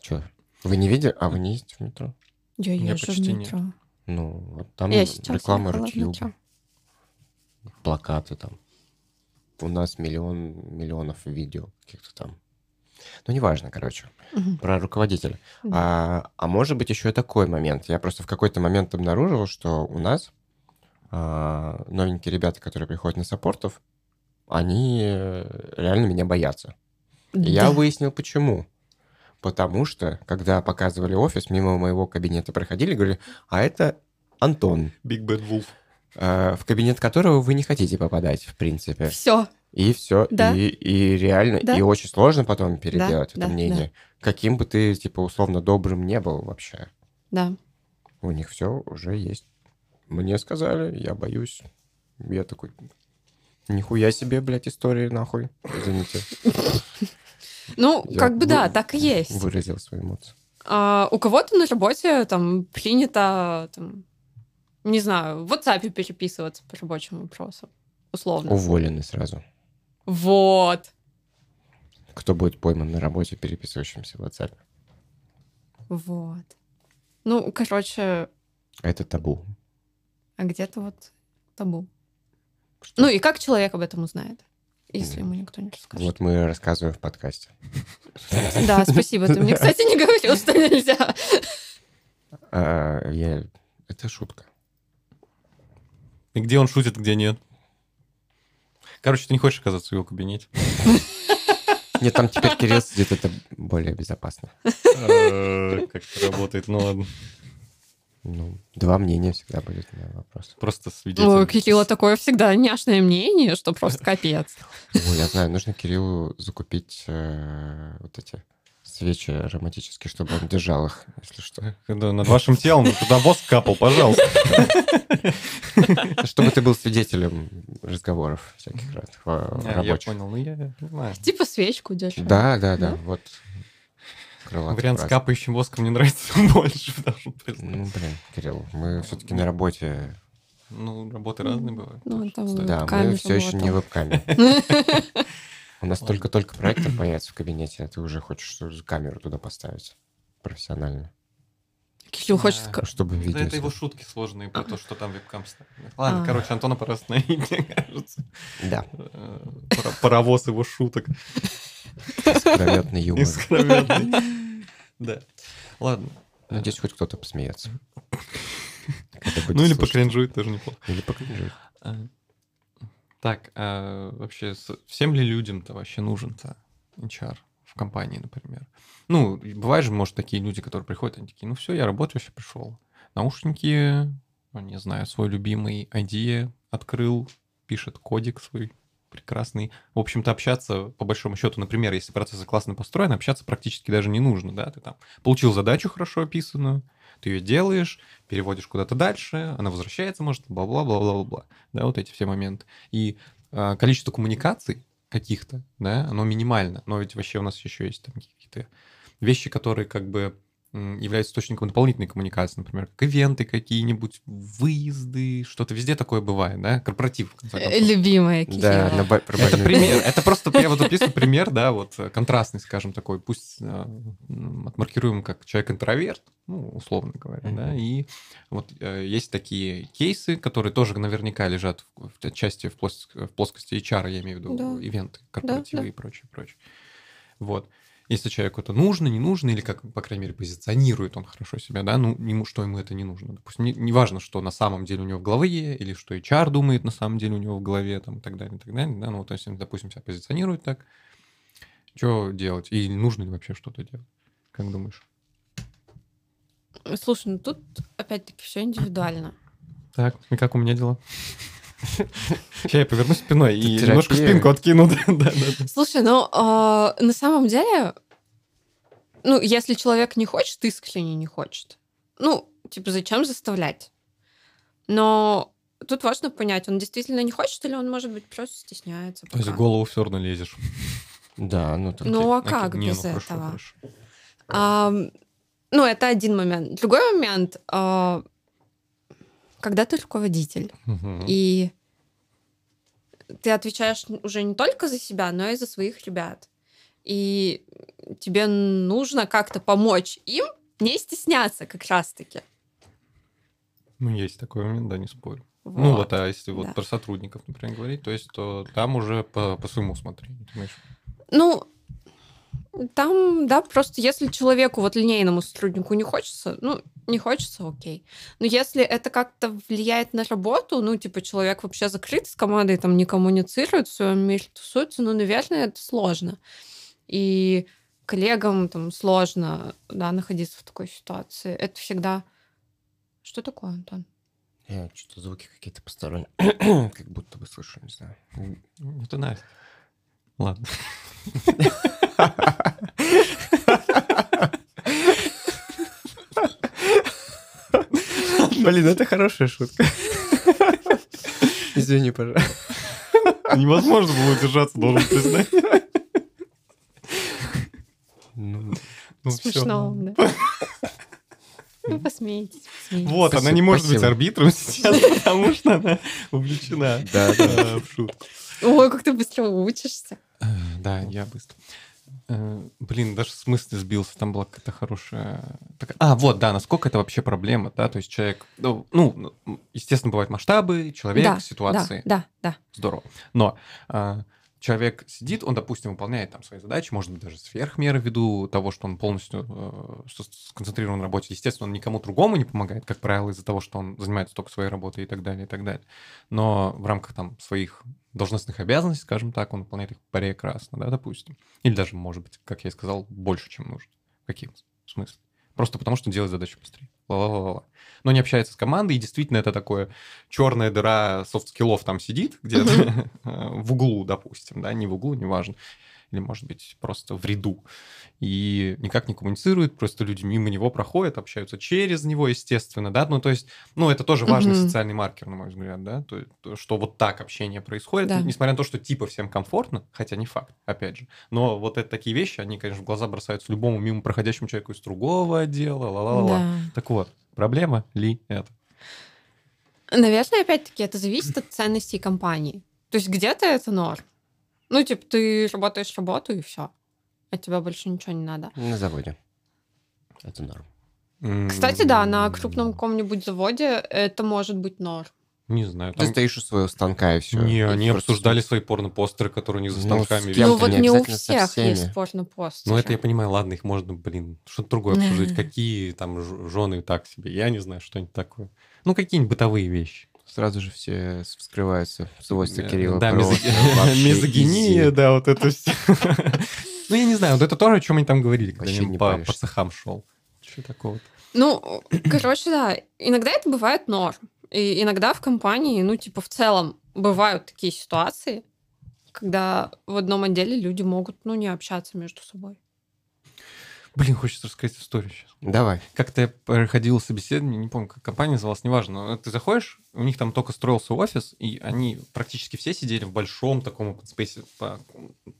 Speaker 1: Че? Вы не видели? А вы не ездите в метро?
Speaker 3: Я
Speaker 2: Я
Speaker 3: езжу в
Speaker 2: почти нет.
Speaker 1: Ну, вот там
Speaker 3: Я
Speaker 1: реклама
Speaker 3: метро.
Speaker 1: плакаты там. У нас миллион миллионов видео каких-то там. Ну, неважно, короче.
Speaker 3: Мгм.
Speaker 1: Про руководителя.
Speaker 3: Да.
Speaker 1: А, а может быть еще и такой момент. Я просто в какой-то момент обнаружил, что у нас а, новенькие ребята, которые приходят на саппортов, они э, реально меня боятся. И Я
Speaker 3: Да.
Speaker 1: выяснил, почему. Потому что, когда показывали офис, мимо моего кабинета проходили, говорили, а это Антон,
Speaker 2: Big Bad Wolf.
Speaker 1: э, в кабинет которого вы не хотите попадать, в принципе.
Speaker 3: Все.
Speaker 1: И все.
Speaker 3: Да.
Speaker 1: И, и реально,
Speaker 3: Да.
Speaker 1: и очень сложно потом переделать
Speaker 3: да,
Speaker 1: это мнение. Каким бы ты, типа, условно добрым не был вообще.
Speaker 3: Да.
Speaker 1: У них все уже есть. Мне сказали, я боюсь. Я такой, нихуя себе, блядь, истории, нахуй. Извините,
Speaker 3: Ну,
Speaker 1: Я
Speaker 3: как бы
Speaker 1: вы-
Speaker 3: да, так и есть.
Speaker 1: выразил свои эмоции.
Speaker 3: А, у кого-то на работе там принято, там, не знаю, в WhatsApp переписываться по рабочим вопросам. Условно.
Speaker 1: Уволены сразу.
Speaker 3: Вот.
Speaker 1: Кто будет пойман на работе, переписывающимся в WhatsApp?
Speaker 3: Вот. Ну, короче,
Speaker 1: Это табу.
Speaker 3: а где-то вот табу.
Speaker 1: Что?
Speaker 3: Ну и как человек об этом узнает, если ему никто не расскажет?
Speaker 1: Вот мы рассказываем в подкасте.
Speaker 3: Да, спасибо. Ты мне, кстати, не говорил, что нельзя.
Speaker 1: А, я- Это шутка.
Speaker 2: И где он шутит, где нет. Короче, ты не хочешь оказаться в его кабинете.
Speaker 1: Нет, там теперь Кирилл сидит, это более безопасно.
Speaker 2: Э, Как это работает? Ну ладно.
Speaker 1: Ну, два мнения всегда будет на вопрос.
Speaker 2: Просто
Speaker 3: У
Speaker 2: свидетель.
Speaker 3: Кирилла такое всегда няшное мнение, что просто капец.
Speaker 1: Ой, я знаю, нужно Кириллу закупить э, вот эти свечи романтические, чтобы он держал их, если что.
Speaker 2: Когда над вашим телом туда воск капал, пожалуйста.
Speaker 1: Чтобы ты был свидетелем разговоров всяких разных э,
Speaker 2: Я
Speaker 1: рабочих.
Speaker 2: понял, ну я понимаю.
Speaker 3: Типа свечку держать.
Speaker 1: Да, да, да,
Speaker 3: Да?
Speaker 1: вот. Крылатый
Speaker 2: Вариант с капающим воском мне нравится больше, признать.
Speaker 1: Ну, блин, Кирилл, мы все-таки на работе.
Speaker 2: Ну, работы разные бывают.
Speaker 3: Ну, там.
Speaker 1: Да, мы все еще
Speaker 3: там
Speaker 1: не вебками. У нас только-только проектор появится в кабинете, а ты уже хочешь камеру туда поставить профессионально,
Speaker 3: Кирилл хочет...
Speaker 1: Чтобы
Speaker 2: Да
Speaker 1: видео.
Speaker 2: это его шутки сложные про то, что там вебкам ставят. Ладно,
Speaker 3: А.
Speaker 2: короче, Антона пора остановить, мне кажется.
Speaker 1: Да,
Speaker 2: Э, Паровоз его шуток.
Speaker 1: искрометный юмор.
Speaker 2: Искрометный. Да. Ладно.
Speaker 1: Надеюсь, хоть кто-то посмеется.
Speaker 2: Ну или покринжует, тоже неплохо.
Speaker 1: Или покринжует.
Speaker 2: А, Так, а вообще, всем ли людям-то вообще нужен-то HR в компании, например? Ну, бывают же, может, такие люди, которые приходят, они такие, ну все, я работаю, вообще пришел. Наушники, ну, не знаю, свой любимый ID открыл, пишет кодик свой прекрасный. В общем-то, общаться, по большому счету, например, если процессы классно построены, общаться практически даже не нужно, да, ты там получил задачу хорошо описанную, ты ее делаешь, переводишь куда-то дальше, она возвращается, может, бла-бла-бла-бла-бла, да, вот эти все моменты. И а, количество коммуникаций каких-то, да, оно минимально, но ведь вообще у нас еще есть там какие-то вещи, которые как бы м, являются источником дополнительной коммуникации, например, как ивенты какие-нибудь, выезды, что-то везде такое бывает, да, корпоратив.
Speaker 3: Любимая
Speaker 1: Да,
Speaker 3: Кирилла.
Speaker 1: на ба- про
Speaker 2: Это пример. Это просто я вот описываю пример, да, вот э, контрастный, скажем, такой. Пусть э, отмаркируем как человек-интроверт, ну, условно говоря, да,
Speaker 1: Мгм.
Speaker 2: и вот э, есть такие кейсы, которые тоже наверняка лежат в, в части в, плос- в плоскости HR, я имею в виду
Speaker 3: Да.
Speaker 2: ивенты, корпоративы
Speaker 3: да.
Speaker 2: и прочее, прочее. Вот. Если человеку это нужно, не нужно, или как, по крайней мере, позиционирует он хорошо себя, да, ну, ему, что ему это не нужно. Допустим, не, не важно, что на самом деле у него в голове, или что HR думает на самом деле у него в голове, там, и так далее, и так далее, да, ну, вот если, он, допустим, себя позиционирует так, что делать? И нужно ли вообще что-то делать? Как думаешь?
Speaker 3: Слушай, ну тут опять-таки все индивидуально.
Speaker 2: Так, и как у меня дела? Сейчас я повернусь спиной и немножко спинку откину.
Speaker 3: Слушай, ну а, на самом деле, ну, если человек не хочет, искренне не хочет, ну, типа, зачем заставлять? Но тут важно понять, он действительно не хочет, или он, может быть, просто стесняется.
Speaker 2: То есть в голову все равно лезешь.
Speaker 1: Да, ну так.
Speaker 3: Ну, а как
Speaker 2: не,
Speaker 3: без
Speaker 2: ну, хорошо,
Speaker 3: этого?
Speaker 2: хорошо.
Speaker 3: Ну, это один момент. Другой момент, а, когда ты руководитель,
Speaker 2: Мгм.
Speaker 3: и ты отвечаешь уже не только за себя, но и за своих ребят. И тебе нужно как-то помочь им не стесняться как раз-таки.
Speaker 2: Ну, есть такой момент, да, не спорю. Ну, вот, а если вот
Speaker 3: да.
Speaker 2: про сотрудников, например, говорить, то есть, то там уже по, по своему усмотрению. ты?
Speaker 3: Ну, там, да, просто если человеку, вот линейному сотруднику не хочется, ну, не хочется, окей. Но если это как-то влияет на работу, ну, типа, человек вообще закрыт с командой, там, не коммуницирует, в своем мире тусуется, ну, наверное, это сложно. И коллегам там сложно, да, находиться в такой ситуации. Это всегда... Что такое, Антон?
Speaker 1: Я что-то звуки какие-то посторонние. Как будто бы слышу, не знаю.
Speaker 2: Ну, Это Настя. Ладно.
Speaker 1: Блин, это хорошая шутка. Извини, пожалуйста.
Speaker 2: Невозможно было удержаться, должен признать.
Speaker 1: Ну,
Speaker 2: Ну.
Speaker 3: Смешно, да. Ну, посмейтесь, посмейтесь.
Speaker 2: Вот, она не
Speaker 1: Спасибо,
Speaker 2: может быть арбитром сейчас, потому что она увлечена
Speaker 1: Да, да.
Speaker 2: э, в шутку.
Speaker 3: Ой, как ты быстро учишься.
Speaker 2: Да, я быстро. Э, Блин, даже с мысли сбился, там была какая-то хорошая... такая- А, вот, да, насколько это вообще проблема, да, то есть человек... Ну, ну, естественно, бывают масштабы, человек,
Speaker 3: да,
Speaker 2: ситуации.
Speaker 3: Да, да,
Speaker 2: Здорово. Но а, человек сидит, он, допустим, выполняет там свои задачи, может быть, даже сверх меры ввиду того, что он полностью э, сконцентрирован на работе. Естественно, он никому другому не помогает, как правило, из-за того, что он занимается только своей работой и так далее, и так далее. Но в рамках там своих должностных обязанностей, скажем так, он выполняет их прекрасно, да, допустим. Или даже, может быть, как я и сказал, больше, чем нужно. В каким смысле? Просто потому, что делает задачу быстрее. Ла-ла-ла-ла. Но не общается с командой, и действительно это такое черная дыра soft skill ов там сидит где-то в углу, допустим, да, не в углу, неважно. Или, может быть, просто в ряду. И никак не коммуницирует, просто люди мимо него проходят, общаются через него, естественно, да, ну, то есть, ну, это тоже важный
Speaker 3: Мгм.
Speaker 2: социальный маркер, на мой взгляд, да, то, то, что вот так общение происходит,
Speaker 3: Да.
Speaker 2: несмотря на то, что типа всем комфортно, хотя не факт, опять же, но вот это такие вещи, они, конечно, в глаза бросаются любому мимо проходящему человеку из другого отдела, ла-ла-ла.
Speaker 3: Да.
Speaker 2: Так вот, проблема ли это?
Speaker 3: Наверное, опять-таки, это зависит от ценностей компании. То есть где-то это норм. Ну, типа, ты работаешь работу, и все. От тебя больше ничего не надо.
Speaker 1: На заводе. Это норм.
Speaker 3: Кстати, да, на крупном каком-нибудь заводе это может быть норм.
Speaker 2: Не знаю.
Speaker 1: Ты
Speaker 2: Там...
Speaker 1: стоишь у своего станка и все.
Speaker 2: Не, они обсуждали свои порно-постеры, которые у них за
Speaker 1: Ну,
Speaker 2: станками
Speaker 1: кем-то
Speaker 3: Ну, вот
Speaker 1: не
Speaker 3: не у всех есть порно-постеры.
Speaker 2: Ну, это я понимаю, ладно, их можно, блин, что-то другое обсуждать.
Speaker 3: Да.
Speaker 2: Какие там жены так себе, я не знаю, что-нибудь такое. Ну, какие-нибудь бытовые вещи.
Speaker 1: Сразу же все вскрываются свойства Кирилла.
Speaker 2: Да, мизогиния, да, вот это все. Ну, я не знаю, вот это тоже, о чем они там говорили, когда
Speaker 1: Вообще
Speaker 2: я
Speaker 1: не
Speaker 2: по по цехам шел. Что такого?
Speaker 3: Ну, короче, да, иногда это бывает норм. И иногда в компании, ну, типа, в целом бывают такие ситуации, когда в одном отделе люди могут, ну, не общаться между собой.
Speaker 2: Блин, хочется рассказать историю сейчас.
Speaker 1: Давай.
Speaker 2: Как-то я проходил собеседование, не помню, как компания называлась, неважно. Но ты заходишь, у них там только строился офис, и они практически все сидели в большом таком open space, по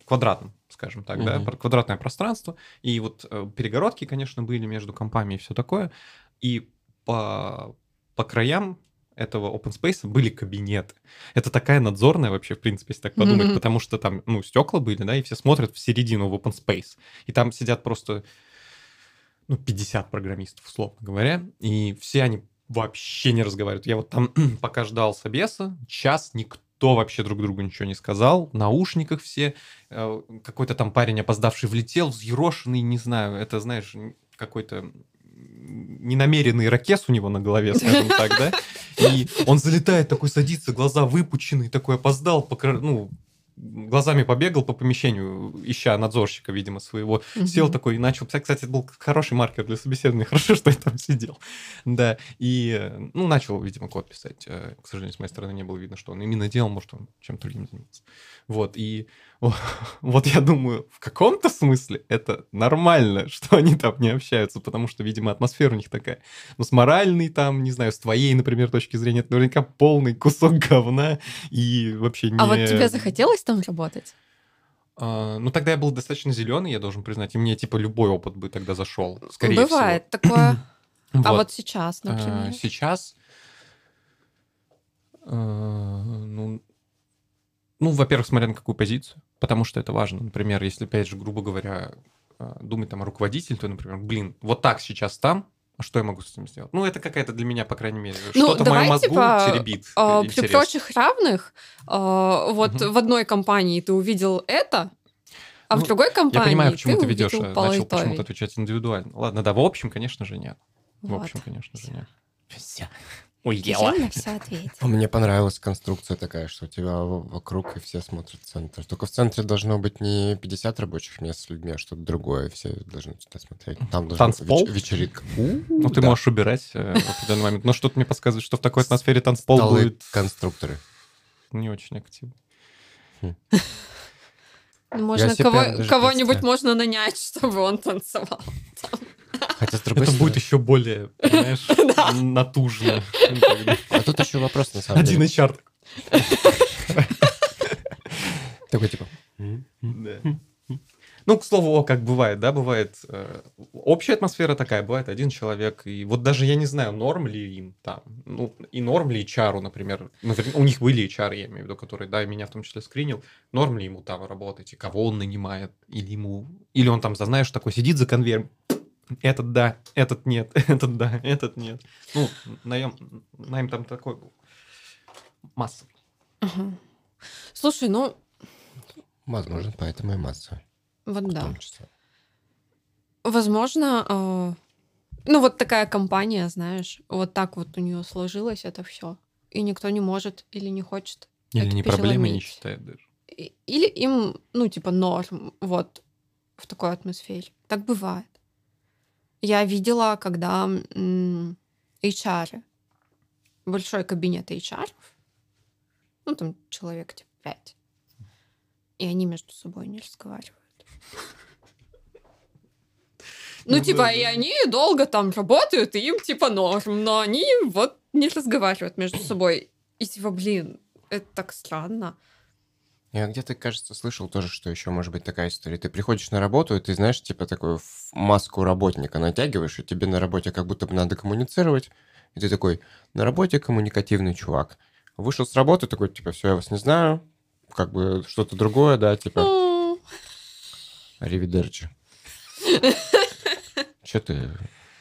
Speaker 2: квадратном, скажем так, да,
Speaker 1: Мгм.
Speaker 2: про- квадратное пространство. И вот э, перегородки, конечно, были между компами и все такое. И по, по краям этого open space были кабинеты. Это такая надзорная вообще, в принципе, если так подумать,
Speaker 3: Мгм.
Speaker 2: потому что там, ну, стекла были, да, и все смотрят в середину в open space. И там сидят просто ну, 50 программистов, условно говоря, и все они вообще не разговаривают. Я вот там пока ждал собеса, час никто вообще друг другу ничего не сказал, в наушниках все, э, какой-то там парень опоздавший влетел, взъерошенный, не знаю, это, знаешь, какой-то ненамеренный ракес у него на голове, скажем так, да, и он залетает такой, садится, глаза выпученные, такой опоздал, покра- ну, глазами побегал по помещению, ища надзорщика, видимо, своего, Сел
Speaker 3: Мгм.
Speaker 2: такой и начал писать. Кстати, это был хороший маркер для собеседования. Хорошо, что я там сидел. Да. И, ну, начал, видимо, код писать. Э, К сожалению, с моей стороны не было видно, что он именно делал, может, он чем-то другим занимался. Вот. И вот я думаю, в каком-то смысле это нормально, что они там не общаются, потому что, видимо, атмосфера у них такая. Ну, с моральной там, не знаю, с твоей, например, точки зрения, это наверняка полный кусок говна и вообще не...
Speaker 3: А вот тебе захотелось там работать?
Speaker 2: А, ну, тогда я был достаточно зеленый, я должен признать, и мне, типа, любой опыт бы тогда зашел, скорее
Speaker 3: Бывает такое.
Speaker 2: всего.
Speaker 3: А вот сейчас,
Speaker 2: А,
Speaker 3: например.
Speaker 2: Сейчас... э, Ну, ну, во-первых, смотря на какую позицию, потому что это важно. Например, если, опять же, грубо говоря, э, думать там о руководителе, то, например, блин, вот так сейчас там, а что я могу с этим сделать? Ну, это какая-то для меня, по крайней мере,
Speaker 3: Ну,
Speaker 2: что-то в моем мозгу
Speaker 3: типа,
Speaker 2: теребит. э,
Speaker 3: А, При
Speaker 2: интерес.
Speaker 3: прочих равных, а, вот
Speaker 2: Мгм.
Speaker 3: в одной компании ты увидел это, а в
Speaker 2: Ну,
Speaker 3: другой компании
Speaker 2: Я понимаю, почему ты, ведешь,
Speaker 3: увидел
Speaker 2: а, начал почему-то отвечать индивидуально. Ладно, да, в общем, конечно же, нет. В
Speaker 3: Вот.
Speaker 2: общем, конечно же, нет.
Speaker 1: Всё.
Speaker 3: Я на все
Speaker 1: Мне понравилась конструкция такая, что у тебя вокруг и все смотрят в центр. Только в центре должно быть не 50 рабочих мест с людьми, а что-то другое. Все должны туда смотреть. Там должна быть
Speaker 2: Танцпол?
Speaker 1: веч- вечеринка.
Speaker 2: Ну, ты
Speaker 1: Да.
Speaker 2: можешь убирать э, в определенный момент. Но что-то мне подсказывает, что в такой атмосфере танцпол
Speaker 1: Столы
Speaker 2: будет
Speaker 1: конструкторы.
Speaker 2: не очень активно.
Speaker 3: Ну, Можно кого- кого-нибудь можно нанять, чтобы он танцевал.
Speaker 1: Хотя, с другой
Speaker 2: Это
Speaker 1: стороны...
Speaker 2: будет еще более, понимаешь, натужно. Ну.
Speaker 1: А тут еще вопрос, на самом
Speaker 2: Один
Speaker 1: деле.
Speaker 2: HR.
Speaker 1: Такой, типа...
Speaker 2: Ну, к слову, о, как бывает, да, бывает э, общая атмосфера такая, бывает один человек, и вот даже я не знаю, норм ли им там, ну, и норм ли HR, например, Навер- у них были HR, я имею в виду, которые, да, и меня в том числе скринил, норм ли ему там работать, и кого он нанимает, или ему, или он там, знаешь, такой сидит за конвейером, этот да, этот нет, этот да, этот нет. Ну, наем, найм там такой был. Массовый.
Speaker 3: Слушай, ну,
Speaker 1: Возможно, поэтому и масса.
Speaker 3: вот
Speaker 1: В
Speaker 3: да.
Speaker 1: том числе.
Speaker 3: Возможно, э, ну вот такая компания, знаешь, вот так вот у нее сложилось это все. И никто не может или не хочет.
Speaker 2: Или
Speaker 3: Это
Speaker 2: не проблемой не считает даже.
Speaker 3: Или им, ну, типа, норм, вот, в такой атмосфере. Так бывает. Я видела, когда HR, большой кабинет HR, ну, там человек, типа, пять, и они между собой не разговаривают. Ну,
Speaker 2: Ну,
Speaker 3: типа, и они долго там работают, и им, типа, норм, но они вот не разговаривают между собой. И, типа, блин, это так странно.
Speaker 1: Я где-то, кажется, слышал тоже, что еще может быть такая история. Ты приходишь на работу, и ты, знаешь, типа такую ф- маску работника натягиваешь, и тебе на работе как будто бы надо коммуницировать. И ты такой, на работе коммуникативный чувак. Вышел с работы, такой, типа, все, я вас не знаю, как бы что-то другое, да, типа, аривидерчи. Че ты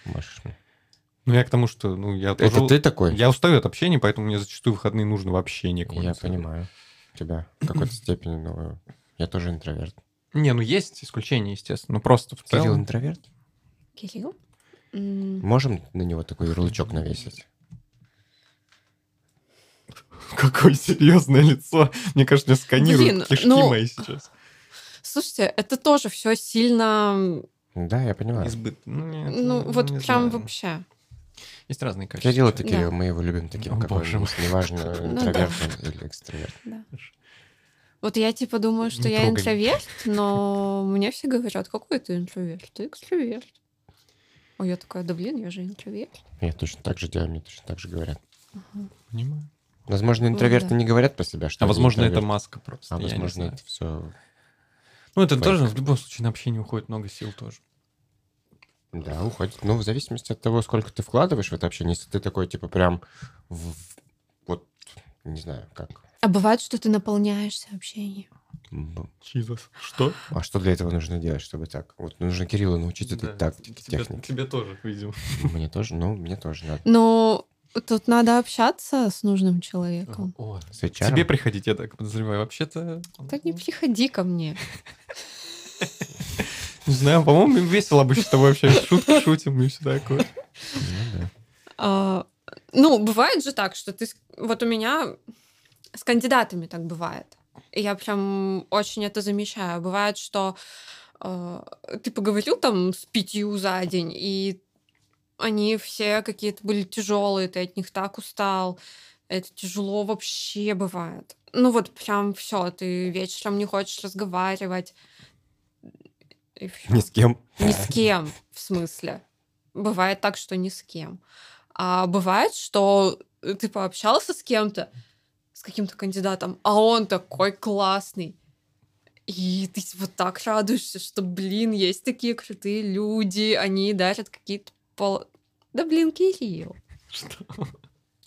Speaker 1: машешь мне?
Speaker 2: Ну, я к тому, что, ну, я
Speaker 1: Это
Speaker 2: тоже...
Speaker 1: ты такой?
Speaker 2: Я устаю от общения, поэтому мне зачастую выходные нужно вообще не
Speaker 1: Я понимаю тебя в какой-то степени, но я тоже интроверт.
Speaker 2: Не, ну есть исключения, естественно. Ну, просто в
Speaker 1: Кирилл
Speaker 2: целом...
Speaker 1: интроверт?
Speaker 3: Кирилл?
Speaker 1: Можем на него такой ярлычок навесить?
Speaker 2: Какое серьезное лицо. Мне кажется, меня сканируют
Speaker 3: Блин,
Speaker 2: кишки
Speaker 3: ну-
Speaker 2: мои сейчас.
Speaker 3: Слушайте, это тоже все сильно...
Speaker 1: Да, я понимаю.
Speaker 2: Избыт. Ну, нет,
Speaker 3: Ну, вот
Speaker 2: не
Speaker 3: прям
Speaker 2: знаю.
Speaker 3: вообще.
Speaker 2: Есть разные качества.
Speaker 1: Кирилл это
Speaker 3: Да.
Speaker 1: Мы его любим таким,
Speaker 2: О,
Speaker 1: какой
Speaker 2: боже
Speaker 1: он
Speaker 2: мой.
Speaker 1: неважно,
Speaker 3: Ну
Speaker 1: интроверт или экстраверт.
Speaker 3: Вот я типа думаю, что я интроверт, но мне все говорят, какой ты интроверт? Ты экстраверт. А я такая, да блин, я же интроверт.
Speaker 1: Я точно так же делаю, мне точно так же говорят.
Speaker 2: Понимаю.
Speaker 1: Возможно,
Speaker 3: Ну,
Speaker 1: интроверты
Speaker 3: да.
Speaker 1: не говорят про себя, что
Speaker 2: А возможно, это маска просто.
Speaker 1: А
Speaker 2: я не
Speaker 1: возможно,
Speaker 2: знаю.
Speaker 1: это все...
Speaker 2: Ну, это
Speaker 1: фейк.
Speaker 2: тоже в любом случае на общение уходит много сил тоже.
Speaker 1: Да, уходит. Ну, в зависимости от того, сколько ты вкладываешь в это общение. Если ты такой, типа, прям... в- Вот, не знаю, как...
Speaker 3: А бывает, что ты наполняешься общением.
Speaker 2: Jesus. Что?
Speaker 1: А что для этого нужно делать, чтобы так? Вот нужно Кирилла научить этой тактике,
Speaker 2: тебе,
Speaker 1: технике.
Speaker 2: тебе тоже, видимо.
Speaker 1: Мне тоже, ну, мне тоже надо.
Speaker 3: Но тут надо общаться с нужным человеком.
Speaker 2: О,
Speaker 1: С HR?
Speaker 2: тебе приходить, я так подозреваю. Вообще-то...
Speaker 3: Так не приходи ко мне.
Speaker 2: Не знаю, по-моему, весело обычно с тобой общаться. Шутки шутим и все такое.
Speaker 1: Ну.
Speaker 3: А, ну, бывает же так, что ты... с- Вот у меня с кандидатами так бывает. И я прям очень это замечаю. Бывает, что э, ты поговорил там с пятью за день, и они все какие-то были тяжелые, ты от них так устал. Это тяжело вообще бывает. Ну вот прям все, ты вечером не хочешь разговаривать. И всё.
Speaker 1: Ни с кем.
Speaker 3: Ни с кем, в смысле. Бывает так, что ни с кем. А бывает, что ты пообщался с кем-то, с каким-то кандидатом, а он такой классный. И ты вот так радуешься, что, блин, есть такие крутые люди, они дарят какие-то пол... Да, блин, Кирилл.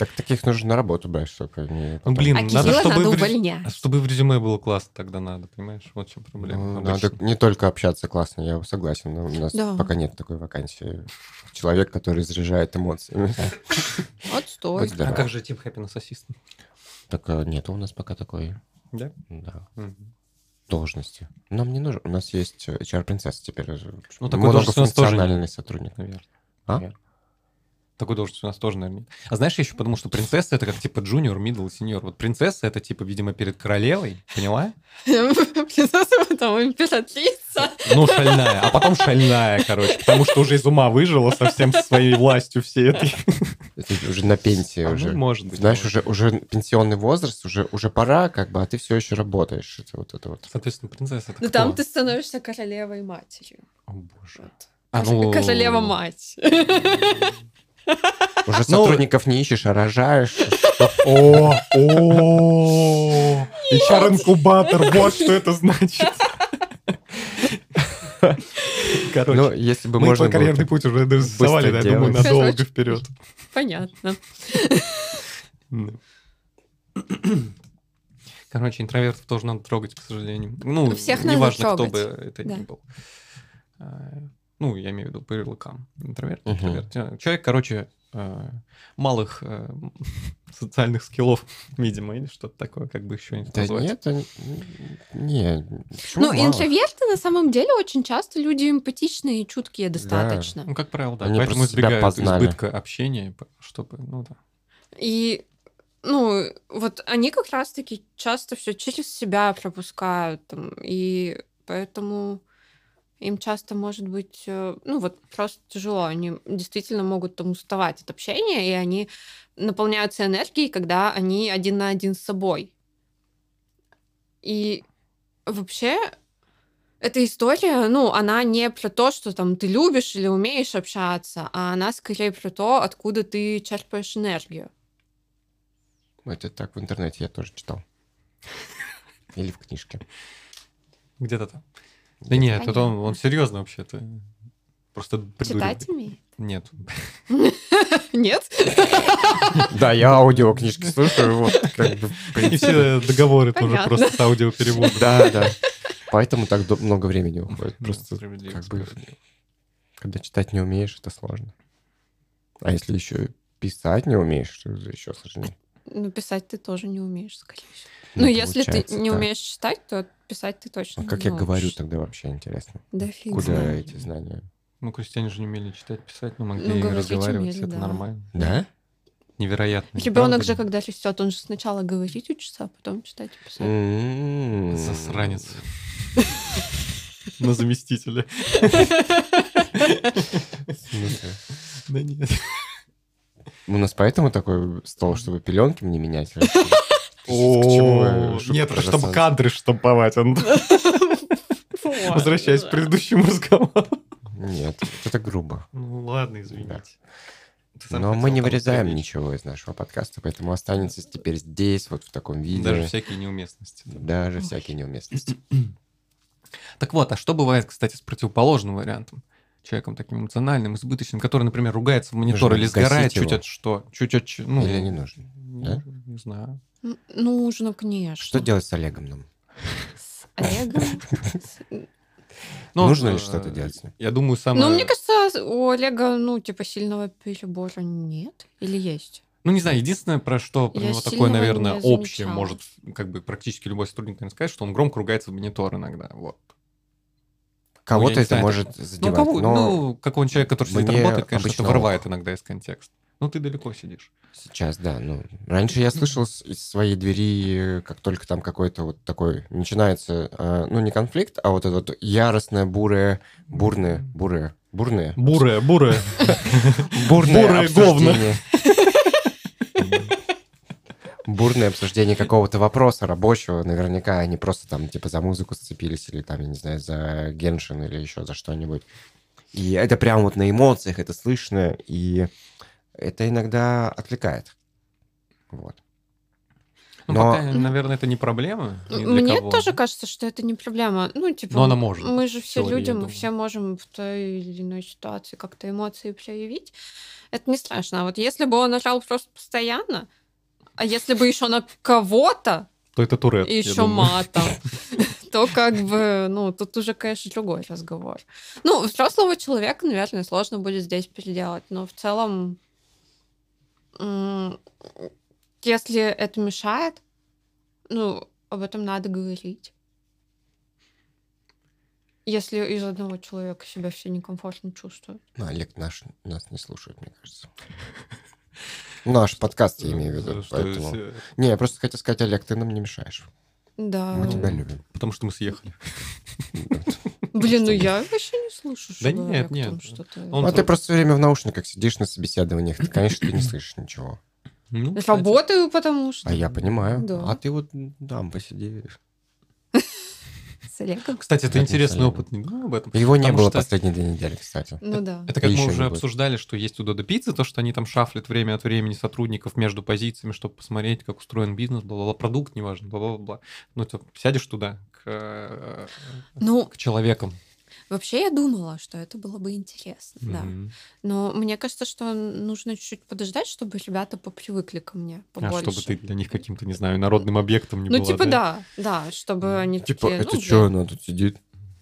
Speaker 1: Так таких нужно на работу брать, чтобы они...
Speaker 2: Ну, блин,
Speaker 3: А
Speaker 2: надо, чтобы,
Speaker 3: надо
Speaker 2: в рез-
Speaker 3: увольнять.
Speaker 2: чтобы в резюме было классно, тогда надо, понимаешь? Вот в чем проблема.
Speaker 1: Ну, надо не только общаться классно, я согласен, но у нас
Speaker 3: Да.
Speaker 1: пока нет такой вакансии. Человек, который заряжает эмоциями.
Speaker 3: Отстой.
Speaker 1: Будь здоров.
Speaker 2: А как же Team Happiness Assistant?
Speaker 1: Так э, нет у нас пока такой
Speaker 2: Да?
Speaker 1: да, должности. Нам не нужно. У нас есть э, HR-принцесса теперь.
Speaker 2: Ну, такой у нас тоже
Speaker 1: сотрудник.
Speaker 2: Наверное.
Speaker 1: А?
Speaker 2: Наверное. Такой должность у нас тоже, наверное, нет. А знаешь, я еще потому, что принцесса это как типа джуниор, мидл сеньор. Вот принцесса это типа, видимо, перед королевой, поняла?
Speaker 3: Принцесса, потом императрица.
Speaker 2: Ну, шальная. А потом шальная, короче. Потому что уже из ума выжила совсем со своей властью всей этой.
Speaker 1: Это уже на пенсии
Speaker 2: А, ну,
Speaker 1: уже.
Speaker 2: может быть.
Speaker 1: Знаешь,
Speaker 2: может.
Speaker 1: уже, уже пенсионный возраст, уже, уже пора, как бы, а ты все еще работаешь. Это вот это вот.
Speaker 2: Соответственно, принцесса это
Speaker 3: Ну
Speaker 2: кто?
Speaker 3: там ты становишься королевой матерью.
Speaker 2: О, боже.
Speaker 3: Вот.
Speaker 2: А, ну-
Speaker 3: Королева мать.
Speaker 1: Уже
Speaker 2: Ну-
Speaker 1: сотрудников не ищешь, а рожаешь.
Speaker 2: О, о, HR-инкубатор, вот что это значит.
Speaker 1: Ну,
Speaker 2: Короче,
Speaker 1: если бы
Speaker 2: мы
Speaker 1: можно было
Speaker 2: карьерный путь уже нарисовали, да, я думаю, надолго
Speaker 3: Короче.
Speaker 2: вперед.
Speaker 3: Понятно.
Speaker 2: Короче, интровертов тоже надо трогать, к сожалению. Ну,
Speaker 3: Всех
Speaker 2: неважно, кто бы это
Speaker 3: Да.
Speaker 2: ни был. Ну, я имею в виду по ярлыкам. Интроверт, интроверт. Э, Человек, короче, э, малых э, социальных скиллов, видимо, или что-то такое, как бы еще
Speaker 1: Да
Speaker 2: назвать.
Speaker 1: нет, они- не. почему
Speaker 3: Ну,
Speaker 1: мало?
Speaker 3: интроверты на самом деле очень часто люди эмпатичные и чуткие достаточно.
Speaker 2: Ну, как правило, да.
Speaker 1: Они
Speaker 2: Поэтому избегают
Speaker 1: познали.
Speaker 2: избытка общения, чтобы, ну да.
Speaker 3: И, ну, вот они как раз-таки часто все через себя пропускают. Там, и поэтому им часто может быть, э, ну, вот просто тяжело. Они действительно могут там уставать от общения, и они наполняются энергией, когда они один на один с собой. И Вообще, эта история, ну, она не про то, что там ты любишь или умеешь общаться, а она скорее про то, откуда ты черпаешь энергию.
Speaker 1: Это так в интернете я тоже читал. Или в книжке.
Speaker 2: Где-то там. Да нет, это он, он серьезно вообще-то. Просто.
Speaker 3: Читать умеет?
Speaker 2: Нет.
Speaker 3: Нет?
Speaker 1: Да, я аудиокнижки слушаю, вот как бы...
Speaker 2: И все договоры тоже
Speaker 3: Понятно.
Speaker 2: просто с аудиопереводом.
Speaker 1: Да, да. Поэтому так много времени уходит. Просто как бы, когда читать не умеешь, это сложно. А если еще писать не умеешь, то еще сложнее.
Speaker 3: Ну, писать ты тоже не умеешь, скорее всего. Ну, если ты не
Speaker 1: так.
Speaker 3: умеешь читать, то писать ты точно
Speaker 1: А как
Speaker 3: не
Speaker 1: я говорю тогда вообще интересно?
Speaker 3: Да фиг
Speaker 1: Куда
Speaker 3: знает.
Speaker 1: эти знания?
Speaker 2: Ну, крестьяне же не умели читать, писать, но
Speaker 3: Ну,
Speaker 2: могли и
Speaker 3: говорить
Speaker 2: разговаривать,
Speaker 3: умели,
Speaker 2: это
Speaker 3: да.
Speaker 2: нормально.
Speaker 1: Да?
Speaker 2: Невероятно. не
Speaker 3: Ребенок же, когда растет, он же сначала говорить учится, а потом читать и писать.
Speaker 1: М.
Speaker 2: Засранец. На заместителя. Да нет.
Speaker 1: У нас поэтому такой стол, чтобы пеленки мне менять? Шутку
Speaker 2: Нет, чтобы кадры штамповать. Возвращаясь к предыдущему разговору.
Speaker 1: Нет, это грубо.
Speaker 2: Ну ладно, извините.
Speaker 1: Но мы не вырезаем
Speaker 2: упомянуть.
Speaker 1: ничего из нашего подкаста, поэтому останется теперь здесь, вот в таком виде.
Speaker 2: Даже всякие неуместности.
Speaker 1: Даже всякие неуместности.
Speaker 2: Так вот, а что бывает, кстати, с противоположным вариантом? Человеком таким эмоциональным, избыточным, который, например, ругается в монитор
Speaker 1: Нужно
Speaker 2: или сгорает чуть
Speaker 1: его.
Speaker 2: от что? Чуть от... Ну,
Speaker 1: Или не нужно?
Speaker 2: Не,
Speaker 1: да?
Speaker 2: не знаю.
Speaker 3: М, Нужно, конечно.
Speaker 1: Что делать с Олегом нам?
Speaker 3: С Олегом?
Speaker 2: Ну,
Speaker 1: Нужно ли
Speaker 2: э,
Speaker 1: что-то делать с ним?
Speaker 2: Я думаю, самое...
Speaker 3: Ну, мне кажется, у Олега, ну, типа, сильного перебора нет. Или есть?
Speaker 2: Ну, не знаю, единственное, про что про
Speaker 3: Я
Speaker 2: него такое, наверное, общее может как бы практически любой сотрудник наверное, сказать, что он громко ругается в монитор иногда. Вот.
Speaker 1: Кого-то
Speaker 2: не
Speaker 1: это
Speaker 2: знаю,
Speaker 1: может
Speaker 2: Ну,
Speaker 1: задевать.
Speaker 2: кого,
Speaker 1: но
Speaker 2: ну, какой-нибудь человек, который сидит работает, конечно, это
Speaker 1: обычно
Speaker 2: вырывает
Speaker 1: ок.
Speaker 2: иногда из контекста. Ну, ты далеко сидишь.
Speaker 1: сейчас, да. Ну, раньше я слышал с- из своей двери, как только там какой-то вот такой начинается, э, ну, не конфликт, а вот это вот яростное, бурое, бурное, бурое, бурное,
Speaker 2: Бурая, бурая.
Speaker 1: бурное
Speaker 2: Бурое говно.
Speaker 1: Бурное обсуждение какого-то вопроса рабочего, наверняка они просто там типа за музыку сцепились или там, я не знаю, за Геншин или еще за что-нибудь. И это прям вот на эмоциях, это слышно, и это иногда отвлекает. Вот.
Speaker 2: Ну,
Speaker 1: Но-
Speaker 2: пока, наверное, это не проблема.
Speaker 3: Мне
Speaker 2: кого.
Speaker 3: тоже кажется, что это не проблема. Ну, типа,
Speaker 2: Но она может
Speaker 3: мы же все
Speaker 2: теории,
Speaker 3: люди, мы
Speaker 2: думаю.
Speaker 3: все можем в той или иной ситуации как-то эмоции проявить. Это не страшно. А вот если бы он орал просто постоянно, а если бы еще на кого-то,
Speaker 2: То это Турет.
Speaker 3: и еще матом, то как бы, ну, тут уже, конечно, другой разговор. Ну, взрослого человека, наверное, сложно будет здесь переделать, но в целом, если это мешает, ну, об этом надо говорить. Если из одного человека себя все некомфортно чувствуют.
Speaker 1: Ну, Олег наш, нас не слушает, мне кажется. Наш подкаст, я имею в виду. Поэтому-
Speaker 2: э,
Speaker 1: Не, я просто хотел сказать, Олег, ты нам не мешаешь.
Speaker 3: Да.
Speaker 1: Мы тебя любим.
Speaker 2: Потому что мы съехали.
Speaker 3: Блин, ну я вообще не слышу, что
Speaker 2: Да нет, нет.
Speaker 1: а ты просто все время в наушниках сидишь на собеседованиях, ты, конечно, ты не слышишь ничего.
Speaker 2: Ну.
Speaker 3: Работаю, потому что...
Speaker 1: А я понимаю.
Speaker 3: Да.
Speaker 1: А ты вот там посиди.
Speaker 3: С Олегом?
Speaker 2: Кстати, это интересный опыт. Не думал об этом.
Speaker 1: Его не было
Speaker 2: что-
Speaker 1: последние две недели, кстати.
Speaker 3: Ну да.
Speaker 2: Это как
Speaker 1: И
Speaker 2: мы уже обсуждали, что есть у Додо Пиццы, то, что они там шафлят время от времени сотрудников между позициями, чтобы посмотреть, как устроен бизнес, бла-бла-бла, продукт, неважно, бла-бла-бла. Ну, ты сядешь туда к,
Speaker 3: Ну,
Speaker 2: к человекам.
Speaker 3: Вообще я думала, что это было бы интересно, да.
Speaker 2: Мгм.
Speaker 3: Но мне кажется, что нужно чуть-чуть подождать, чтобы ребята попривыкли ко мне
Speaker 2: А
Speaker 3: побольше.
Speaker 2: чтобы ты для них каким-то, не знаю, народным объектом не
Speaker 3: Ну,
Speaker 2: была.
Speaker 3: типа, да, да, чтобы они
Speaker 1: Типа,
Speaker 3: такие,
Speaker 1: это
Speaker 3: ну,
Speaker 1: что,
Speaker 3: блин,
Speaker 1: она тут сидит?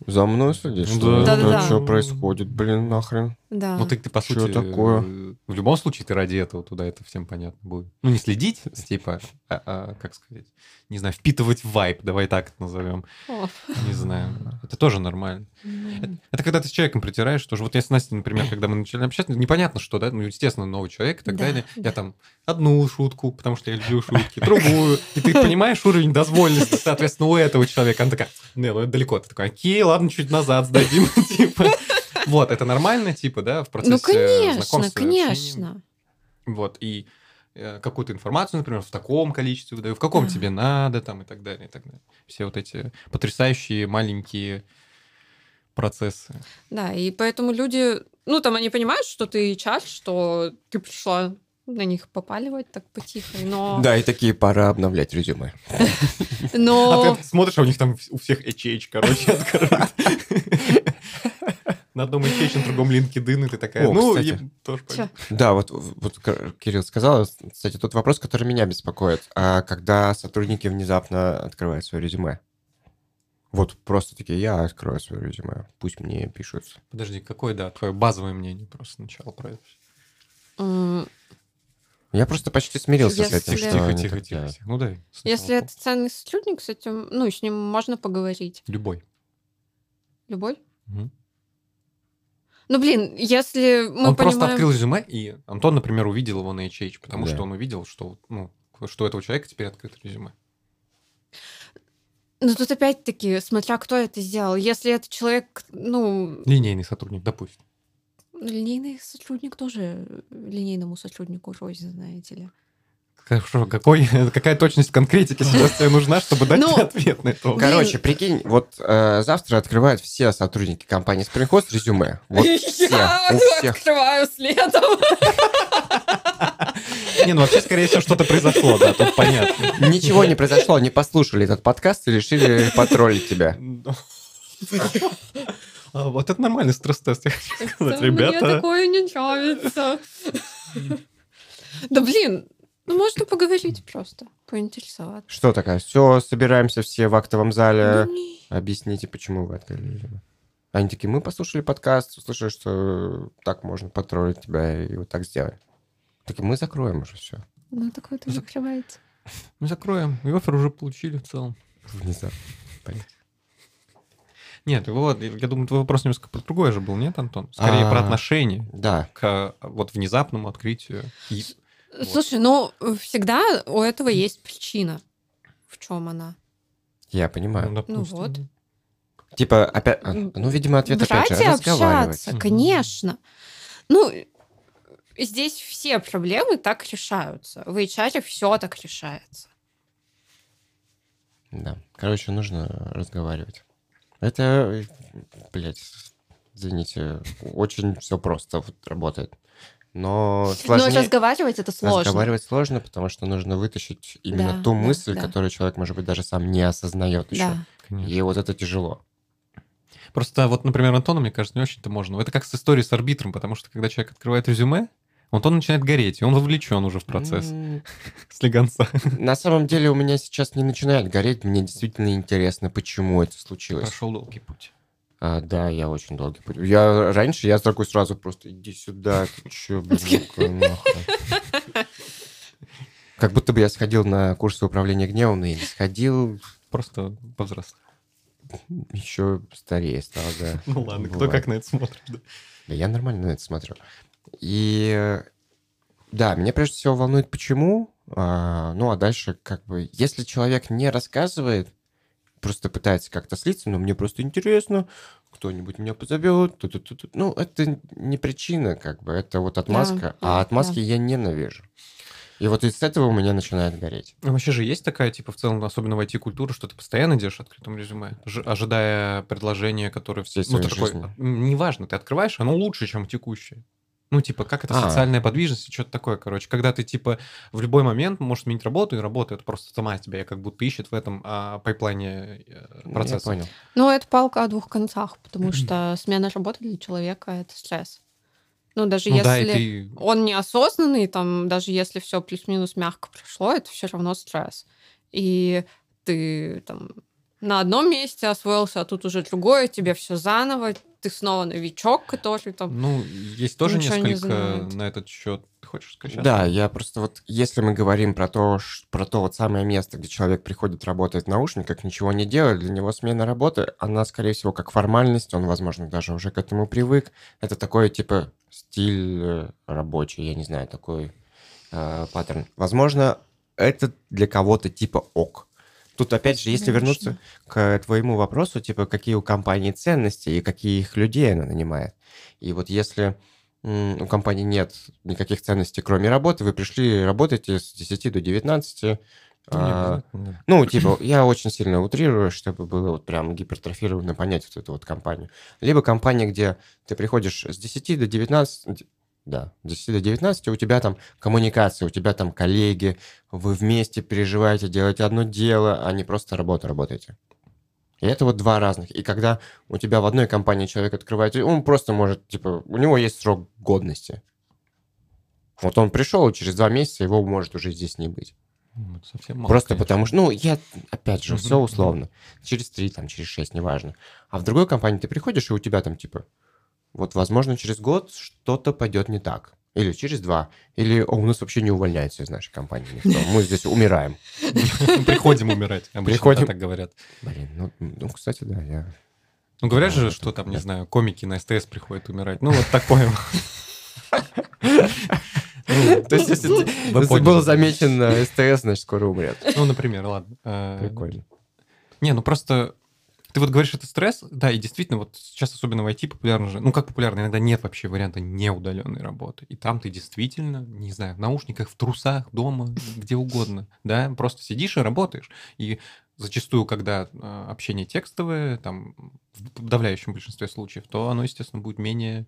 Speaker 1: За мной следишь?
Speaker 2: Ну
Speaker 1: что ли?
Speaker 2: да.
Speaker 3: Да-да-да.
Speaker 1: Что происходит, блин, нахрен?
Speaker 3: Да.
Speaker 2: Ну, ты, ты по
Speaker 1: Чё
Speaker 2: сути,
Speaker 1: такое?
Speaker 2: в любом случае, ты ради этого туда, это всем понятно будет. Ну, не следить, типа, а, а, как сказать, не знаю, впитывать вайп, давай так это назовем.
Speaker 3: О,
Speaker 2: Не знаю. Это тоже нормально.
Speaker 3: ну,
Speaker 2: Это, это когда ты с человеком притираешь, тоже. Вот я с Настей, например, когда мы начали общаться, непонятно, что, да, ну, естественно, новый человек и так
Speaker 3: Да,
Speaker 2: далее.
Speaker 3: да.
Speaker 2: Я там одну шутку, потому что я люблю шутки, другую. И ты понимаешь уровень дозволенности, соответственно, у этого человека. Она такая, не, ну это далеко. Ты такой, окей, ладно, чуть назад сдадим, типа. Вот, это нормально, типа, да, в процессе
Speaker 3: Ну, конечно, конечно.
Speaker 2: Вот, и э, какую-то информацию, например, в таком количестве выдаю, в каком тебе надо, там, и так далее, и так далее. Все вот эти потрясающие маленькие процессы.
Speaker 3: Да, и поэтому люди, ну, там они понимают, что ты HR, что ты пришла на них попаливать так потихо, но...
Speaker 1: Да, и такие, пора обновлять резюме.
Speaker 3: Но...
Speaker 2: А ты смотришь, а у них там у всех HH, короче, открыт. На одном HH, на другом LinkedIn, и ты такая, ну, тоже.
Speaker 1: Да, вот, вот Кирилл сказал, кстати, тот вопрос, который меня беспокоит. А когда сотрудники внезапно открывают свое резюме? Вот просто такие, я открою свое резюме, пусть мне пишут.
Speaker 2: Подожди, какое, да, твое базовое мнение просто сначала про это?
Speaker 1: Я просто почти смирился с этим,
Speaker 3: Если-
Speaker 2: Тихо, тихо, тихо, тихо. Ну дай.
Speaker 3: Если это ценный сотрудник, с этим, ну, с ним можно поговорить.
Speaker 2: Любой.
Speaker 3: Любой.
Speaker 2: Мгм.
Speaker 3: Ну, блин, если мы
Speaker 2: он просто
Speaker 3: понимаем...
Speaker 2: открыл резюме, и Антон, например, увидел его на HH, потому
Speaker 1: Да.
Speaker 2: что он увидел, что, ну, что у этого человека теперь открыто резюме.
Speaker 3: Ну, тут опять-таки, смотря кто это сделал. Если это человек, ну,
Speaker 2: Линейный сотрудник, допустим.
Speaker 3: Линейный сотрудник тоже линейному сотруднику рознь, знаете ли.
Speaker 2: Хорошо, какой, какая точность конкретики сейчас тебе нужна, чтобы дать
Speaker 3: Ну,
Speaker 2: мне ответ на это?
Speaker 1: Короче, прикинь, вот э, завтра открывают все сотрудники компании Host резюме. Вот все,
Speaker 3: Я
Speaker 1: у всех.
Speaker 3: открываю следом.
Speaker 2: Не, ну вообще, скорее всего, что-то произошло, да, тут понятно.
Speaker 1: Ничего не произошло, они послушали этот подкаст и решили потроллить тебя.
Speaker 2: А, Вот это нормальный стресс-тест, я хочу сказать,
Speaker 3: Мне
Speaker 2: ребята.
Speaker 3: такое не нравится. Да блин, ну можно поговорить просто, поинтересоваться.
Speaker 1: Что такое? Все, собираемся все в актовом зале.
Speaker 3: Ну, не-
Speaker 1: Объясните, почему вы открыли. Они такие, мы послушали подкаст, услышали, что так можно потроллить тебя, и вот так сделали. Такие, мы закроем уже все.
Speaker 3: Ну, такое-то закрывается.
Speaker 2: Мы закроем. И офер уже получили в целом.
Speaker 1: Внезапно. Понятно.
Speaker 2: Нет, вот, я думаю, твой вопрос немножко про другое же был, нет, Антон? Скорее
Speaker 1: А.
Speaker 2: про отношение
Speaker 1: Да,
Speaker 2: к вот внезапному открытию. И- Вот.
Speaker 3: Слушай, ну всегда у этого есть причина. В чем она?
Speaker 1: я понимаю.
Speaker 2: допустим.
Speaker 3: вот.
Speaker 1: Типа, опять... а, Ну, видимо, ответ опять же,
Speaker 3: Брать и
Speaker 1: разговаривать.
Speaker 3: общаться, конечно. Ну, здесь все проблемы так решаются. В HR все так решается.
Speaker 1: Да. Короче, нужно разговаривать. Это, блядь, извините, очень все просто вот работает. Но
Speaker 3: Но
Speaker 1: сложнее...
Speaker 3: разговаривать это сложно.
Speaker 1: Разговаривать сложно, потому что нужно вытащить именно
Speaker 3: Да,
Speaker 1: ту
Speaker 3: да,
Speaker 1: мысль,
Speaker 3: да.
Speaker 1: которую человек, может быть, даже сам не осознает еще.
Speaker 3: Да.
Speaker 2: Конечно.
Speaker 1: И вот это тяжело.
Speaker 2: Просто вот, например, Антону, мне кажется, не очень-то можно. Это как с историей с арбитром, потому что когда человек открывает резюме, вот он начинает гореть, и он вовлечен уже в процесс слегонца.
Speaker 1: На самом деле у меня сейчас не начинает гореть. Мне действительно интересно, почему это случилось.
Speaker 2: Прошел долгий путь.
Speaker 1: А, да, я очень долгий путь. Я раньше я такой сразу просто иди сюда, ты чё, блин, ну-ка, нахуй». Как будто бы я сходил на курсы управления гневом, и не сходил,
Speaker 2: Просто повзрослел.
Speaker 1: еще старее стал, да.
Speaker 2: Ну ладно, кто как на это смотрит. да.
Speaker 1: Да я нормально на это смотрю. И да, меня прежде всего волнует, почему. А, ну, а дальше, как бы, если человек не рассказывает, просто пытается как-то слиться, но мне просто интересно, кто-нибудь меня позовет, ту-ту-ту-ту». ну, это не причина, как бы, это вот отмазка,
Speaker 3: да,
Speaker 1: а отмазки
Speaker 3: да.
Speaker 1: я ненавижу. И вот из этого у меня начинает гореть.
Speaker 2: Ну, вообще же есть такая, типа, в целом, особенно в IT-культуре, что ты постоянно держишь открытым резюме, ж- ожидая предложения, которое...
Speaker 1: Всей
Speaker 2: ну, такой, неважно, ты открываешь, оно лучше, чем текущее. Ну, типа, как это
Speaker 1: А.
Speaker 2: социальная подвижность и что-то такое, короче. Когда ты, типа, в любой момент можешь сменить работу, и работа это просто сама тебя как будто ищет в этом а, пайплайне э,
Speaker 1: Я
Speaker 2: процесса.
Speaker 1: понял.
Speaker 3: Ну, это палка о двух концах, потому что смена работы для человека это стресс. Ну, даже
Speaker 2: Ну да,
Speaker 3: если
Speaker 2: ты...
Speaker 3: он неосознанный, там, даже если все плюс-минус мягко прошло, это все равно стресс. И ты там на одном месте освоился, а тут уже другое, тебе все заново, ты снова новичок, который там...
Speaker 2: Ну, есть тоже
Speaker 3: не
Speaker 2: несколько
Speaker 3: знает.
Speaker 2: на этот счет. Ты хочешь сказать?
Speaker 1: Да, я просто вот, если мы говорим про то, про то вот самое место, где человек приходит работать в наушниках, ничего не делает, для него смена работы, она, скорее всего, как формальность, он, возможно, даже уже к этому привык. Это такой, типа, стиль э, рабочий, я не знаю, такой э, паттерн. Возможно, это для кого-то типа ок. Тут, опять же, если вернуться к твоему вопросу, типа, какие у компании ценности и какие их людей она нанимает. И вот если у компании нет никаких ценностей, кроме работы, вы пришли, работаете с 10 до 19,
Speaker 2: Ну,
Speaker 1: а,
Speaker 2: да.
Speaker 1: ну, типа, я очень сильно утрирую, чтобы было вот прям гипертрофированно понять вот эту вот компанию. Либо компания, где ты приходишь с 10 до 19, да, с 10 до 19, у тебя там коммуникация, у тебя там коллеги, вы вместе переживаете, делаете одно дело, а не просто работу работаете. И это вот два разных. И когда у тебя в одной компании человек открывает, он просто может, типа, у него есть срок годности. Вот он пришел, и через два месяца его может уже здесь не быть.
Speaker 2: Ну, это совсем мало,
Speaker 1: Просто
Speaker 2: конечно.
Speaker 1: потому что, ну, я, опять же, все условно. Через три, там, через шесть, неважно. А в другой компании ты приходишь, и у тебя там, типа, вот, возможно, через год что-то пойдет не так. Или через два. Или, о, у нас вообще не увольняется из нашей компании никто. Мы здесь умираем.
Speaker 2: Приходим умирать. Обычно
Speaker 1: Приходим.
Speaker 2: так говорят.
Speaker 1: Блин, ну, ну, кстати, да, я...
Speaker 2: Ну, говорят же,
Speaker 1: это-
Speaker 2: что там, не знаю, комики на СТС приходят умирать. Ну, вот такое. Ну,
Speaker 1: То есть, если, был замечен на СТС, значит, скоро умрет.
Speaker 2: Ну, например, ладно. Э,
Speaker 1: Прикольно.
Speaker 2: Не, ну просто ты вот говоришь, это стресс, да, и действительно, вот сейчас особенно в IT популярно же, ну как популярно, иногда нет вообще варианта неудаленной работы. И там ты действительно, не знаю, в наушниках, в трусах, дома, где угодно, да, просто сидишь и работаешь. И зачастую, когда э, общение текстовое, там, в подавляющем большинстве случаев, то оно, естественно, будет менее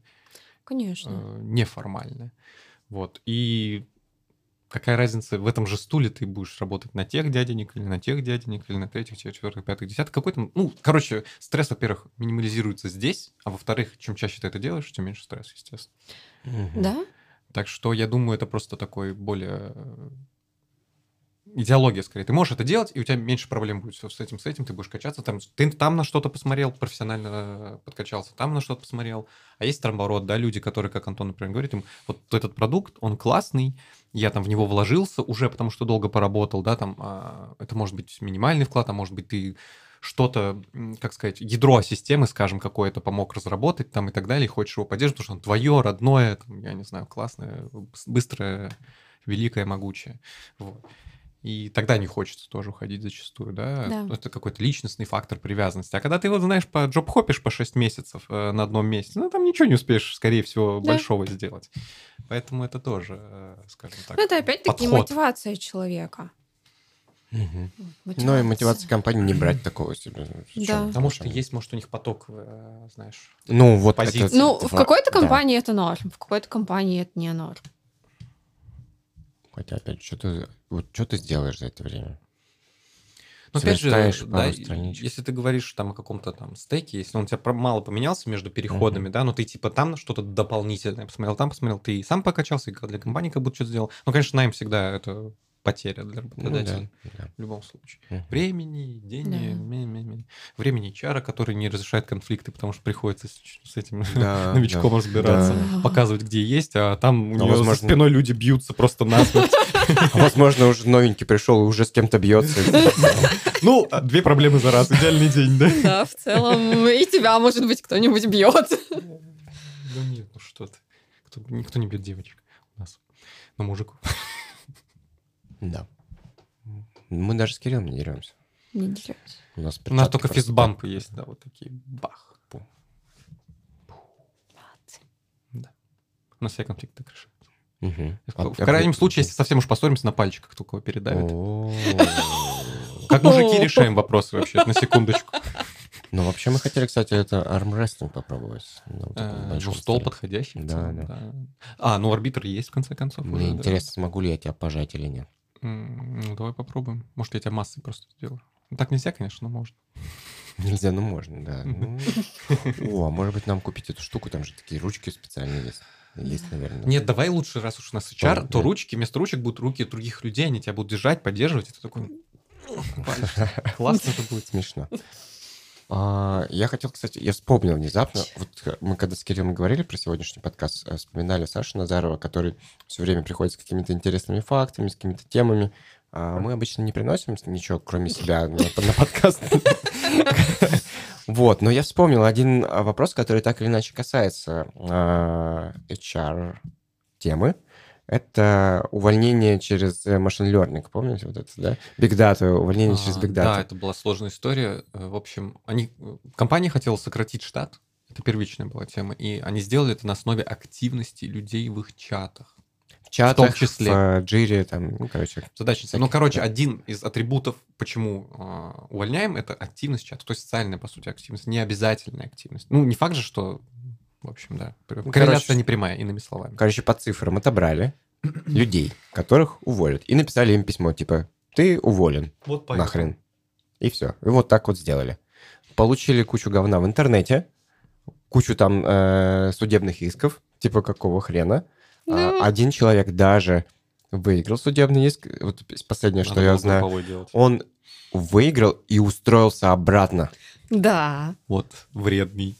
Speaker 3: Конечно.
Speaker 2: э, неформальное. Вот. И какая разница, в этом же стуле ты будешь работать на тех дяденек или на тех дяденек, или на третьих, четвертых, пятых, десятых. Какой там... Ну, короче, стресс, во-первых, минимализируется здесь, а во-вторых, чем чаще ты это делаешь, тем меньше стресс, естественно.
Speaker 3: Да?
Speaker 2: Так что я думаю, это просто такой более э, идеология скорее. Ты можешь это делать, и у тебя меньше проблем будет всё с этим, с этим, ты будешь качаться. Там, ты там на что-то посмотрел, профессионально э, подкачался, там на что-то посмотрел. А есть наоборот, да, люди, которые, как Антон, например, говорит, им, вот этот продукт, он классный, я там в него вложился уже, потому что долго поработал, да, там, а, это может быть минимальный вклад, а может быть ты что-то, как сказать, ядро системы, скажем, какое-то помог разработать там и так далее, и хочешь его поддерживать, потому что он твое, родное, там, я не знаю, классное, быс- быстрое, великое, могучее. Вот. И тогда не хочется тоже уходить зачастую, да?
Speaker 3: Да.
Speaker 2: Это какой-то личностный фактор привязанности. А когда ты вот, знаешь, по джоб-хопишь по 6 месяцев э, на одном месте, ну, там ничего не успеешь, скорее всего,
Speaker 3: Да.
Speaker 2: большого сделать. Поэтому это тоже, э, скажем так,
Speaker 3: Ну, это опять-таки мотивация человека.
Speaker 1: Мгм. Ну и мотивация компании не брать такого себе.
Speaker 3: Да.
Speaker 2: Потому что есть, может, у них поток, э, знаешь.
Speaker 1: Ну, вот
Speaker 2: позиции.
Speaker 1: это-
Speaker 3: Ну,
Speaker 1: это
Speaker 3: в
Speaker 1: фа-
Speaker 3: какой-то
Speaker 1: да.
Speaker 3: компании это норм, в какой-то компании это не норм.
Speaker 1: Хотя, опять, что ты, вот, что ты сделаешь за это время?
Speaker 2: Но опять же, да, если ты говоришь там о каком-то там стеке, если он у тебя мало поменялся между переходами, да, но ты типа там что-то дополнительное посмотрел, там посмотрел, ты и сам покачался, и для компании как будто что-то сделал. Ну, конечно, найм всегда это потеря для
Speaker 1: Ну,
Speaker 2: работодателя.
Speaker 1: да, да.
Speaker 2: В любом случае.
Speaker 1: Мгм.
Speaker 2: Времени, денег,
Speaker 3: Да.
Speaker 2: ме. времени чара, который не разрешает конфликты, потому что приходится с, с этим
Speaker 1: Да,
Speaker 2: новичком
Speaker 1: да,
Speaker 2: разбираться,
Speaker 3: да.
Speaker 2: показывать, где есть, а там у
Speaker 1: Ну,
Speaker 2: него за
Speaker 1: возможно-
Speaker 2: спиной люди бьются просто насмерть.
Speaker 1: Возможно, уже новенький пришел и уже с кем-то бьется.
Speaker 2: Ну, две проблемы за раз, идеальный день, да?
Speaker 3: Да, в целом и тебя, может быть, кто-нибудь бьет.
Speaker 2: Ну нет, ну что ты. Кто- никто не бьет девочек у нас. Но мужик.
Speaker 1: Да. Мы даже с Кириллом не деремся.
Speaker 3: Не деремся.
Speaker 1: У нас,
Speaker 2: У нас только фистбампы есть, да, вот такие. Бах. У нас все конфликты решаются.
Speaker 1: Мгм.
Speaker 2: В
Speaker 1: А-
Speaker 2: крайнем
Speaker 1: а-
Speaker 2: случае, если совсем уж поссоримся, на пальчиках только передавит. Как мужики решаем вопросы вообще, на секундочку.
Speaker 1: Ну, вообще, мы хотели, кстати, это армрестлинг попробовать.
Speaker 2: Э, Ну, стол
Speaker 1: столе.
Speaker 2: подходящий.
Speaker 1: Да, да.
Speaker 2: А, ну арбитр есть, в конце концов.
Speaker 1: Мне
Speaker 2: уже, да.
Speaker 1: интересно, смогу ли я тебя пожать или нет.
Speaker 2: Ну, давай попробуем. Может, я тебя массой просто сделаю. Ну, Так нельзя, конечно, но можно.
Speaker 1: Нельзя, ну можно, да. Ну, О, а может быть, нам купить эту штуку, там же такие ручки специальные есть. Есть, наверное.
Speaker 2: Нет, давай лучше, раз уж у нас HR,
Speaker 1: Да,
Speaker 2: то
Speaker 1: да.
Speaker 2: ручки, вместо ручек будут руки других людей, они тебя будут держать, поддерживать, и ты такой... Классно это будет.
Speaker 1: Смешно. А, Я хотел, кстати, я вспомнил внезапно, вот э, мы когда с Кириллом говорили про сегодняшний подкаст, э, вспоминали Сашу Назарова, который все время приходит с какими-то интересными фактами, с какими-то темами. А Мы обычно не приносим ничего, кроме себя, на подкаст. Вот, но я вспомнил один а, вопрос, который так или иначе касается а, HR-темы. Это увольнение через э, машин learning, помните вот это, да? Big Data, увольнение через
Speaker 2: А,
Speaker 1: Big Data.
Speaker 2: Да, это была сложная история. Э, В общем, они, э, компания хотела сократить штат, Это первичная была тема. И они сделали это на основе активности людей в их чатах.
Speaker 1: В чатах, в,
Speaker 2: числе.
Speaker 1: в джире, там, ну, короче.
Speaker 2: Задачница. Ну, короче, один из атрибутов, почему э, увольняем, это активность чата. То есть социальная, по сути, активность. Не обязательная активность. Ну, не факт же, что... В общем, да.
Speaker 1: Ну,
Speaker 2: Корреляция не прямая, иными словами.
Speaker 1: Короче, по цифрам отобрали людей, которых уволят. И написали им письмо, типа, ты уволен.
Speaker 2: Вот
Speaker 1: нахрен. И все. И вот так вот сделали. Получили кучу говна в интернете, кучу там э, судебных исков, типа какого хрена. А,
Speaker 3: Ну.
Speaker 1: один человек даже выиграл судебный иск. Вот последнее, что я знаю. Он выиграл и устроился обратно.
Speaker 3: Да,
Speaker 2: Вот, вредный.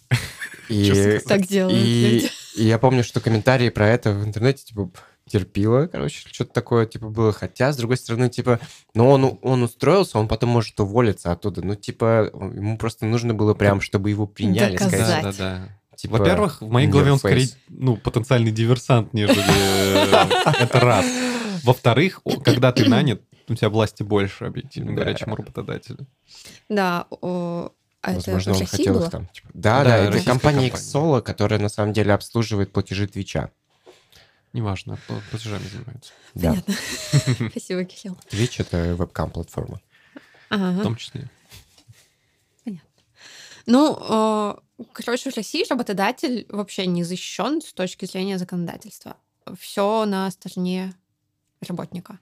Speaker 1: И,
Speaker 3: так делают
Speaker 1: и,
Speaker 3: люди.
Speaker 1: и я помню, что комментарии про это в интернете, типа, терпило, короче, что-то такое, типа, было. Хотя, с другой стороны, типа, ну, он, он устроился, он потом может уволиться оттуда. Ну, типа, ему просто нужно было прям, чтобы его приняли,
Speaker 3: Доказать.
Speaker 1: сказать.
Speaker 2: Да, да, да.
Speaker 1: Типа,
Speaker 2: Во-первых, в моей голове он скорее, ну, потенциальный диверсант, нежели э, это раз. Во-вторых, когда ты нанят, у тебя власти больше, объективно говоря, чем у работодателя.
Speaker 3: Да, а это
Speaker 1: Возможно,
Speaker 3: в
Speaker 1: он хотел
Speaker 3: было?
Speaker 1: их там. типа, да,
Speaker 2: Да,
Speaker 1: да, это компания
Speaker 2: компания.
Speaker 1: Xolo, которая на самом деле обслуживает платежи Твича.
Speaker 2: Неважно, пла- платежами занимается.
Speaker 1: Да,
Speaker 3: Понятно. Спасибо, Кирилл.
Speaker 1: Twitch — это вебкам-платформа.
Speaker 2: В том числе.
Speaker 3: Ну, э, короче, в России работодатель вообще не защищен с точки зрения законодательства. Все на стороне работника.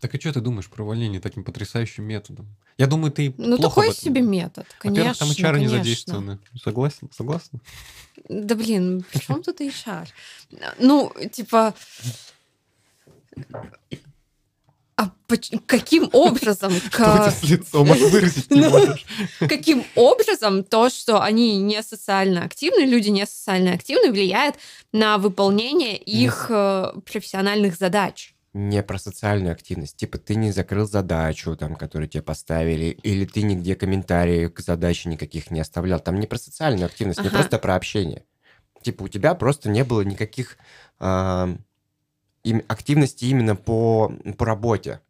Speaker 2: Так и что ты думаешь про увольнение таким потрясающим методом? Я думаю, ты
Speaker 3: Ну,
Speaker 2: плохо
Speaker 3: такой себе метод, конечно.
Speaker 2: Там HR не
Speaker 3: конечно.
Speaker 2: задействованы. Согласен? Согласна?
Speaker 3: Да блин, при чем тут HR? Ну, типа... А каким образом,
Speaker 2: с лицом выразить не
Speaker 3: Ну.
Speaker 2: можешь?
Speaker 3: каким образом то, что они не социально активны, люди не социально активны, влияет на выполнение их э, профессиональных задач?
Speaker 1: не про социальную активность. Типа ты не закрыл задачу, там, которую тебе поставили, или ты нигде комментарии к задаче никаких не оставлял. Там не про социальную активность, не просто про общение. Типа у тебя просто не было никаких активности именно по, по работе.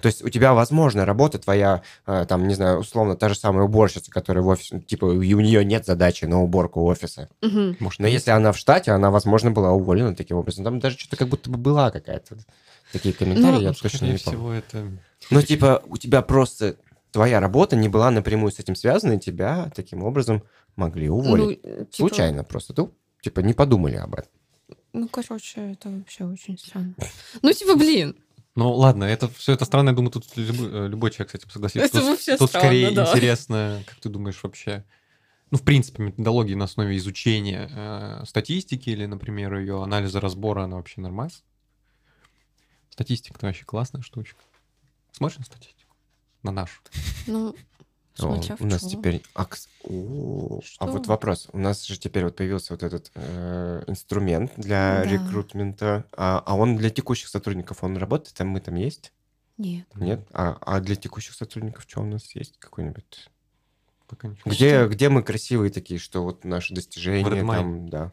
Speaker 1: То есть у тебя, возможно, работа твоя, а, там, не знаю, условно, та же самая уборщица, которая в офисе, типа, и у нее нет задачи на уборку офиса.
Speaker 3: Мгм.
Speaker 2: Может,
Speaker 1: Но если она в штате, она, возможно, была уволена таким образом. Там даже что-то как будто бы была какая-то такие комментарии,
Speaker 3: Ну,
Speaker 1: я
Speaker 2: ну,
Speaker 1: точно не помню.
Speaker 2: это...
Speaker 1: Ну, типа, у тебя просто твоя работа не была напрямую с этим связана, и тебя таким образом могли уволить.
Speaker 3: Ну, типа,
Speaker 1: Случайно просто. Ну, типа, не подумали об этом.
Speaker 3: Ну, короче, это вообще очень странно. Ну, типа, блин,
Speaker 2: Ну, ладно, это все это странно, я думаю, тут любой, э, любой человек с этим согласится.
Speaker 3: Это
Speaker 2: тут
Speaker 3: вообще
Speaker 2: тут
Speaker 3: странно,
Speaker 2: скорее
Speaker 3: да.
Speaker 2: интересно, как ты думаешь вообще, ну, в принципе, методологии на основе изучения э, статистики или, например, ее анализа разбора, она вообще нормальна? Статистика-то вообще классная штучка. Смотришь на статистику? На нашу.
Speaker 3: ну, смотря
Speaker 1: у нас теперь... А, о, а вот вопрос. У нас же теперь вот появился вот этот э, инструмент для
Speaker 3: Да.
Speaker 1: рекрутмента. А, а он для текущих сотрудников, он работает? Там мы там есть?
Speaker 3: Нет.
Speaker 1: Нет? А, а для текущих сотрудников что у нас есть? Какой-нибудь...
Speaker 2: Пока ничего.
Speaker 1: Где, где мы красивые такие, что вот наши достижения там, да.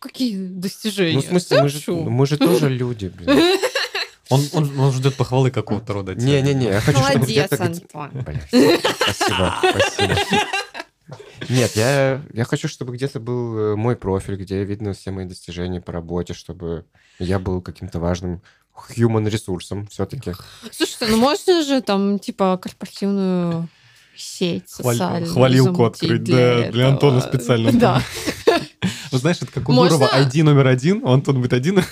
Speaker 3: Какие достижения?
Speaker 1: Ну, в смысле, мы же, мы же тоже люди, блин.
Speaker 2: Он, он, он ждет похвалы какого-то рода.
Speaker 1: Не-не-не, я хочу, чтобы
Speaker 3: Молодец,
Speaker 1: где-то... где-
Speaker 3: Антон.
Speaker 1: Блядь, спасибо, спасибо. Нет, я, я хочу, чтобы где-то был э, мой профиль, где видно все мои достижения по работе, чтобы я был каким-то важным human ресурсом все-таки.
Speaker 3: Слушайте, ну можно же там, типа, корпоративную сеть
Speaker 2: Хваль-
Speaker 3: социальную
Speaker 2: хвалилку открыть, да, для
Speaker 3: этого.
Speaker 2: Антона специально.
Speaker 3: Да.
Speaker 2: Вы знаешь, это как у
Speaker 3: Можно-
Speaker 2: Дурова ID номер один, а Антон будет один.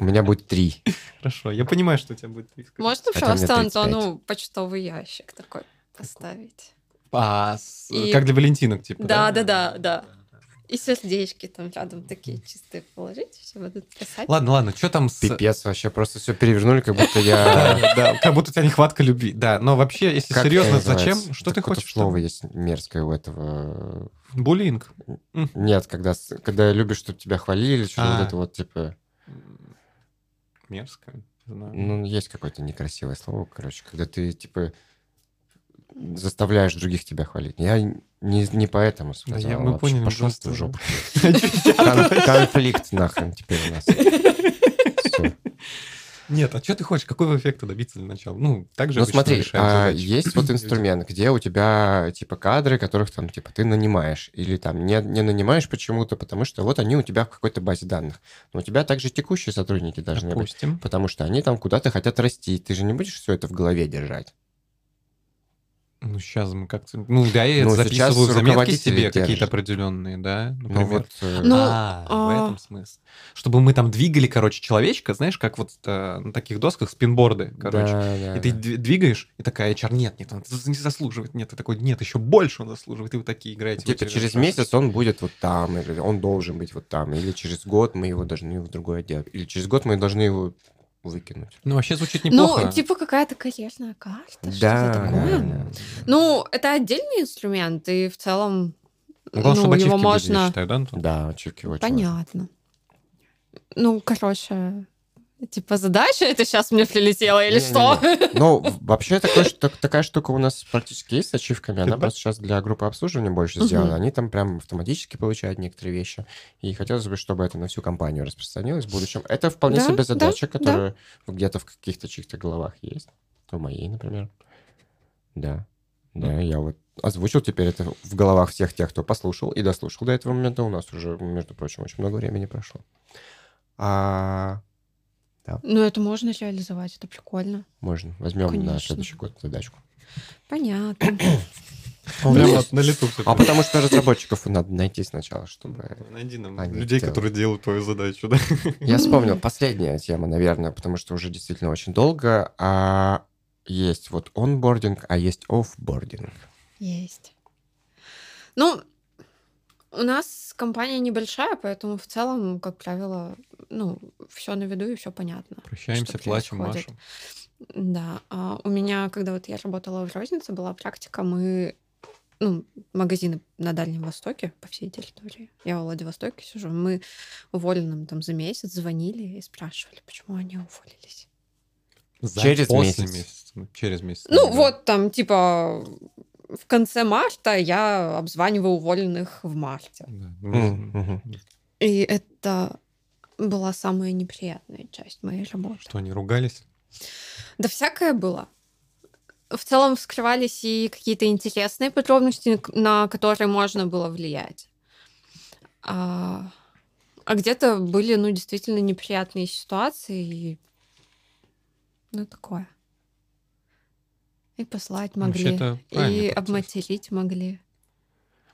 Speaker 1: У меня будет три.
Speaker 2: Хорошо, я понимаю, что у тебя будет три.
Speaker 3: Можно, пожалуйста,
Speaker 1: 35.
Speaker 3: Антону почтовый ящик такой поставить?
Speaker 2: А,
Speaker 3: И-
Speaker 2: как для Валентинок, типа,
Speaker 3: Да, да, да, да. И сердечки там рядом такие чистые положить, все будут писать.
Speaker 2: Ладно, ладно, что там с...
Speaker 1: Пипец, вообще просто все перевернули, как будто я...
Speaker 2: Да, да, как будто у тебя нехватка любви. Да, но вообще, если серьезно, зачем? Что ты
Speaker 1: Какое-то
Speaker 2: хочешь?
Speaker 1: слово есть мерзкое у этого.
Speaker 2: Буллинг.
Speaker 1: Нет, когда, любишь, чтобы тебя хвалили, что
Speaker 2: А.
Speaker 1: вот это вот, типа...
Speaker 2: Мерзко. не знаю.
Speaker 1: Ну, есть какое-то некрасивое слово, короче, когда ты, типа, заставляешь других тебя хвалить. Я не, не поэтому
Speaker 2: Да,
Speaker 1: сказал.
Speaker 2: я- мы
Speaker 1: вообще.
Speaker 2: поняли,
Speaker 1: Пошел в жопу. Кон- конфликт нахрен теперь у нас. Всё.
Speaker 2: Нет, а что ты хочешь? Какого эффекта добиться для начала? Ну, так же
Speaker 1: Ну смотри, а, есть вот инструмент, где у тебя типа кадры, которых там типа ты нанимаешь, или там не, не нанимаешь почему-то, потому что вот они у тебя в какой-то базе данных. Но у тебя также текущие сотрудники должны быть,
Speaker 2: Допустим.
Speaker 1: потому что они там куда-то хотят расти. Ты же не будешь все это в голове держать.
Speaker 2: Ну, сейчас мы как-то... Ну, да, я
Speaker 1: Ну,
Speaker 2: записываю в заметки себе какие-то определенные, да,
Speaker 1: Ну
Speaker 2: например.
Speaker 1: вот... э,
Speaker 3: Ну,
Speaker 2: а, в
Speaker 3: а-
Speaker 2: этом смысл. Чтобы мы там двигали, короче, человечка, знаешь, как вот э, на таких досках спинборды, короче.
Speaker 1: да, да,
Speaker 2: И ты
Speaker 1: да.
Speaker 2: двигаешь, и такая HR, нет, нет, он не заслуживает, нет, ты такой, нет, еще больше он заслуживает, и вы такие играете. в
Speaker 1: Типа через
Speaker 2: шашки.
Speaker 1: месяц он будет вот там, или он должен быть вот там, или через год мы его должны в другой отдел, или через год мы должны его выкинуть.
Speaker 2: Ну, вообще звучит неплохо.
Speaker 3: Ну, типа какая-то карьерная карта,
Speaker 1: Да,
Speaker 3: что-то
Speaker 1: да,
Speaker 3: такое.
Speaker 1: да.
Speaker 3: Ну, это отдельный инструмент, и в целом
Speaker 2: Ну, главное, чтобы
Speaker 3: ну, его
Speaker 2: ачивки были, я
Speaker 3: можно...
Speaker 2: считаю, да, Антон?
Speaker 1: Да, ачивки очень важны.
Speaker 3: Понятно. Ну, короче, типа задача это сейчас мне прилетела или что?
Speaker 1: Не-не-не. Ну, в- вообще такой, шту- такая штука у нас практически есть с ачивками. Она
Speaker 2: Ты
Speaker 1: просто сейчас для группы обслуживания больше сделана. Они там прям автоматически получают некоторые вещи. И хотелось бы, чтобы это на всю компанию распространилось в будущем. Это вполне
Speaker 3: Да,
Speaker 1: себе
Speaker 3: да,
Speaker 1: задача,
Speaker 3: да.
Speaker 1: которая где-то в каких-то чьих-то головах есть. В моей, например. Да. Да, я вот озвучил теперь это в головах всех тех, кто послушал и дослушал до этого момента. У нас уже, между прочим, очень много времени прошло. А,
Speaker 3: Ну, это можно реализовать, это прикольно.
Speaker 1: можно. Возьмем на
Speaker 3: Конечно.
Speaker 1: следующий год задачку.
Speaker 3: Понятно.
Speaker 2: Прямо на лету
Speaker 1: А потому что разработчиков надо найти сначала, чтобы...
Speaker 2: Найди нам
Speaker 1: Они
Speaker 2: людей,
Speaker 1: делают.
Speaker 2: которые делают твою задачу, да?
Speaker 1: Я вспомнил, последняя тема, наверное, потому что уже действительно очень долго. А есть вот онбординг, а есть офбординг.
Speaker 3: Есть. Ну, у нас компания небольшая, поэтому в целом, как правило, ну, все на виду и все понятно.
Speaker 2: Прощаемся, плачем, машем.
Speaker 3: Да. а у меня, когда вот я работала в рознице, была практика, мы ну, магазины на Дальнем Востоке по всей территории. Я в Владивостоке сижу. Мы уволенным там за месяц звонили и спрашивали, почему они уволились.
Speaker 2: За-
Speaker 1: Через
Speaker 2: после
Speaker 1: месяц.
Speaker 2: месяца. ну, Через месяц.
Speaker 3: Ну,
Speaker 2: да.
Speaker 3: вот там, типа, в конце марта я обзваниваю уволенных в марте. И это была самая неприятная часть моей работы.
Speaker 2: Что, они ругались?
Speaker 3: Да всякое было. В целом вскрывались и какие-то интересные подробности, на которые можно было влиять. А, а где-то были, ну, действительно неприятные ситуации. И... Ну, такое. И послать могли.
Speaker 2: Вообще-то
Speaker 3: и
Speaker 2: правильный процесс.
Speaker 3: обматерить могли.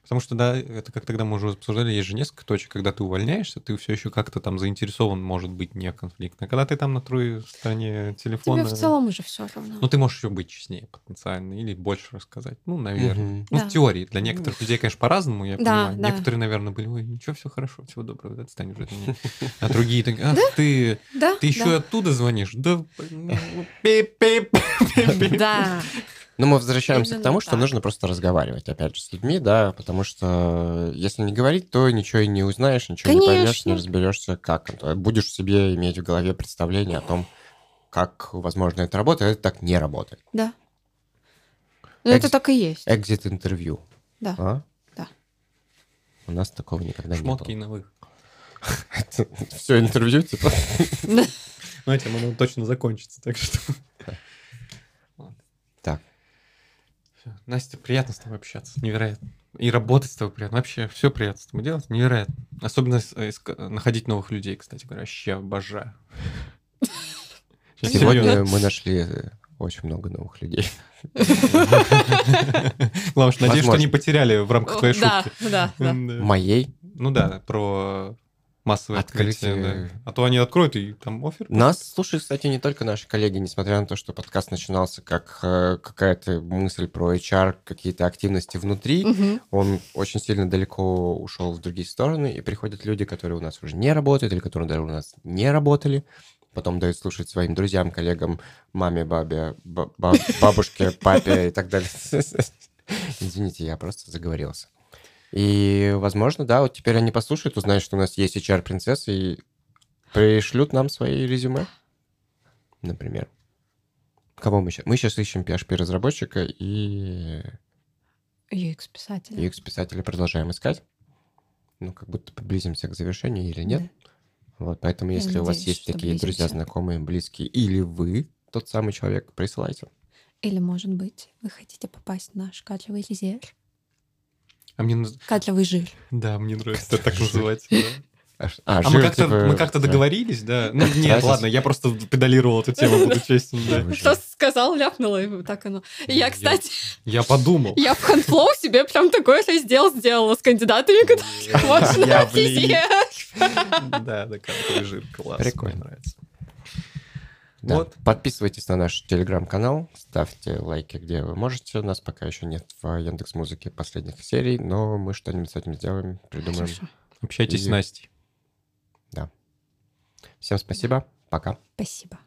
Speaker 2: Потому что, да, это как тогда мы уже обсуждали, есть же несколько точек, когда ты увольняешься, ты все еще как-то там заинтересован, может быть, не конфликтно. Когда ты там на той стороне телефона...
Speaker 3: Тебе в целом уже все равно.
Speaker 2: Ну, ты можешь еще быть честнее потенциально или больше рассказать. Ну, наверное.
Speaker 1: Мгм.
Speaker 2: Ну,
Speaker 3: Да.
Speaker 2: в теории. Для некоторых людей, конечно, по-разному, я
Speaker 3: Да,
Speaker 2: понимаю.
Speaker 3: да.
Speaker 2: Некоторые, наверное, были, ой, ничего, все хорошо, всего доброго, отстань уже от меня. А другие так, ах, ты,
Speaker 3: да,
Speaker 2: ты еще
Speaker 3: да.
Speaker 2: оттуда звонишь? Да, ну, пип-пип.
Speaker 3: Да.
Speaker 1: Но мы возвращаемся к
Speaker 3: Именно
Speaker 1: тому, что
Speaker 3: так.
Speaker 1: нужно просто разговаривать, опять же, с людьми, да, потому что если не говорить, то ничего и не узнаешь, ничего не поймешь, не
Speaker 3: Конечно.
Speaker 1: разберешься, как. Будешь себе иметь в голове представление о том, как, возможно, это работает, а это так не работает.
Speaker 3: Да. Ну, это так и есть.
Speaker 1: Экзит-интервью.
Speaker 3: Да.
Speaker 1: А?
Speaker 3: Да.
Speaker 1: У нас такого никогда
Speaker 2: Шмотки
Speaker 1: не
Speaker 2: и на выход.
Speaker 1: было. Все интервью, типа.
Speaker 2: Ну, этим оно точно закончится, так что... Всё. Настя, приятно с тобой общаться, невероятно. И работать с тобой приятно. Вообще, все приятно с тобой делать, невероятно. Особенно э, находить новых людей, кстати говоря, вообще обожаю.
Speaker 1: Сегодня мы нашли э, очень много новых людей.
Speaker 2: Главное, что надеюсь, что не потеряли в рамках твоей шутки.
Speaker 3: да. Да.
Speaker 1: Моей.
Speaker 2: Ну да, про массовое открытие.
Speaker 1: Открытие.
Speaker 2: да. А то они откроют, и там офер.
Speaker 1: Нас слушают, кстати, не только наши коллеги, несмотря на то, что подкаст начинался как э, какая-то мысль про HR, какие-то активности внутри,
Speaker 3: Мгм.
Speaker 1: он очень сильно далеко ушел в другие стороны, и приходят люди, которые у нас уже не работают, или которые даже у нас не работали, потом дают слушать своим друзьям, коллегам, маме, бабе, ба- ба- бабушке, папе и так далее. Извините, я просто заговорился. И, возможно, да, вот теперь они послушают, узнают, что у нас есть HR-принцессы, и пришлют нам свои резюме, например. Кого мы сейчас? Мы сейчас ищем PHP-разработчика и
Speaker 3: UX-писатель.
Speaker 1: UX-писателя продолжаем искать. Ну, как будто приблизимся к завершению или нет. Вот, поэтому,
Speaker 3: Я
Speaker 1: если у вас
Speaker 3: надеюсь,
Speaker 1: есть такие друзья,
Speaker 3: близимся.
Speaker 1: знакомые, близкие, или вы тот самый человек, присылайте.
Speaker 3: Или, может быть, вы хотите попасть в наш кадровый резерв?
Speaker 2: А мне...
Speaker 3: Кадровый жир.
Speaker 2: Да, мне нравится это так называть.
Speaker 1: А, а,
Speaker 2: А
Speaker 1: жир,
Speaker 2: мы как-то
Speaker 1: типа,
Speaker 2: мы как-то договорились, да? Ну, нет,
Speaker 1: Разница.
Speaker 2: ладно, я просто педалировал эту тему, буду честен, да.
Speaker 3: Что сказал, ляпнула, и вот так оно. И Я,
Speaker 2: Я-
Speaker 3: кстати,
Speaker 2: Я подумал.
Speaker 3: я в Ханфлоу себе прям такой раздел сделала с кандидатами, куда можно
Speaker 2: Я. Да, да, какой жир, класс.
Speaker 1: Прикольно.
Speaker 2: Мне нравится.
Speaker 1: Да.
Speaker 2: Вот.
Speaker 1: Подписывайтесь на наш телеграм-канал, ставьте лайки, где вы можете. У нас пока еще нет в Яндекс Музыке последних серий, но мы что-нибудь с этим сделаем, придумаем.
Speaker 3: Хорошо.
Speaker 2: Общайтесь с
Speaker 1: И-
Speaker 2: Настей.
Speaker 1: Всем спасибо, пока.
Speaker 3: Спасибо.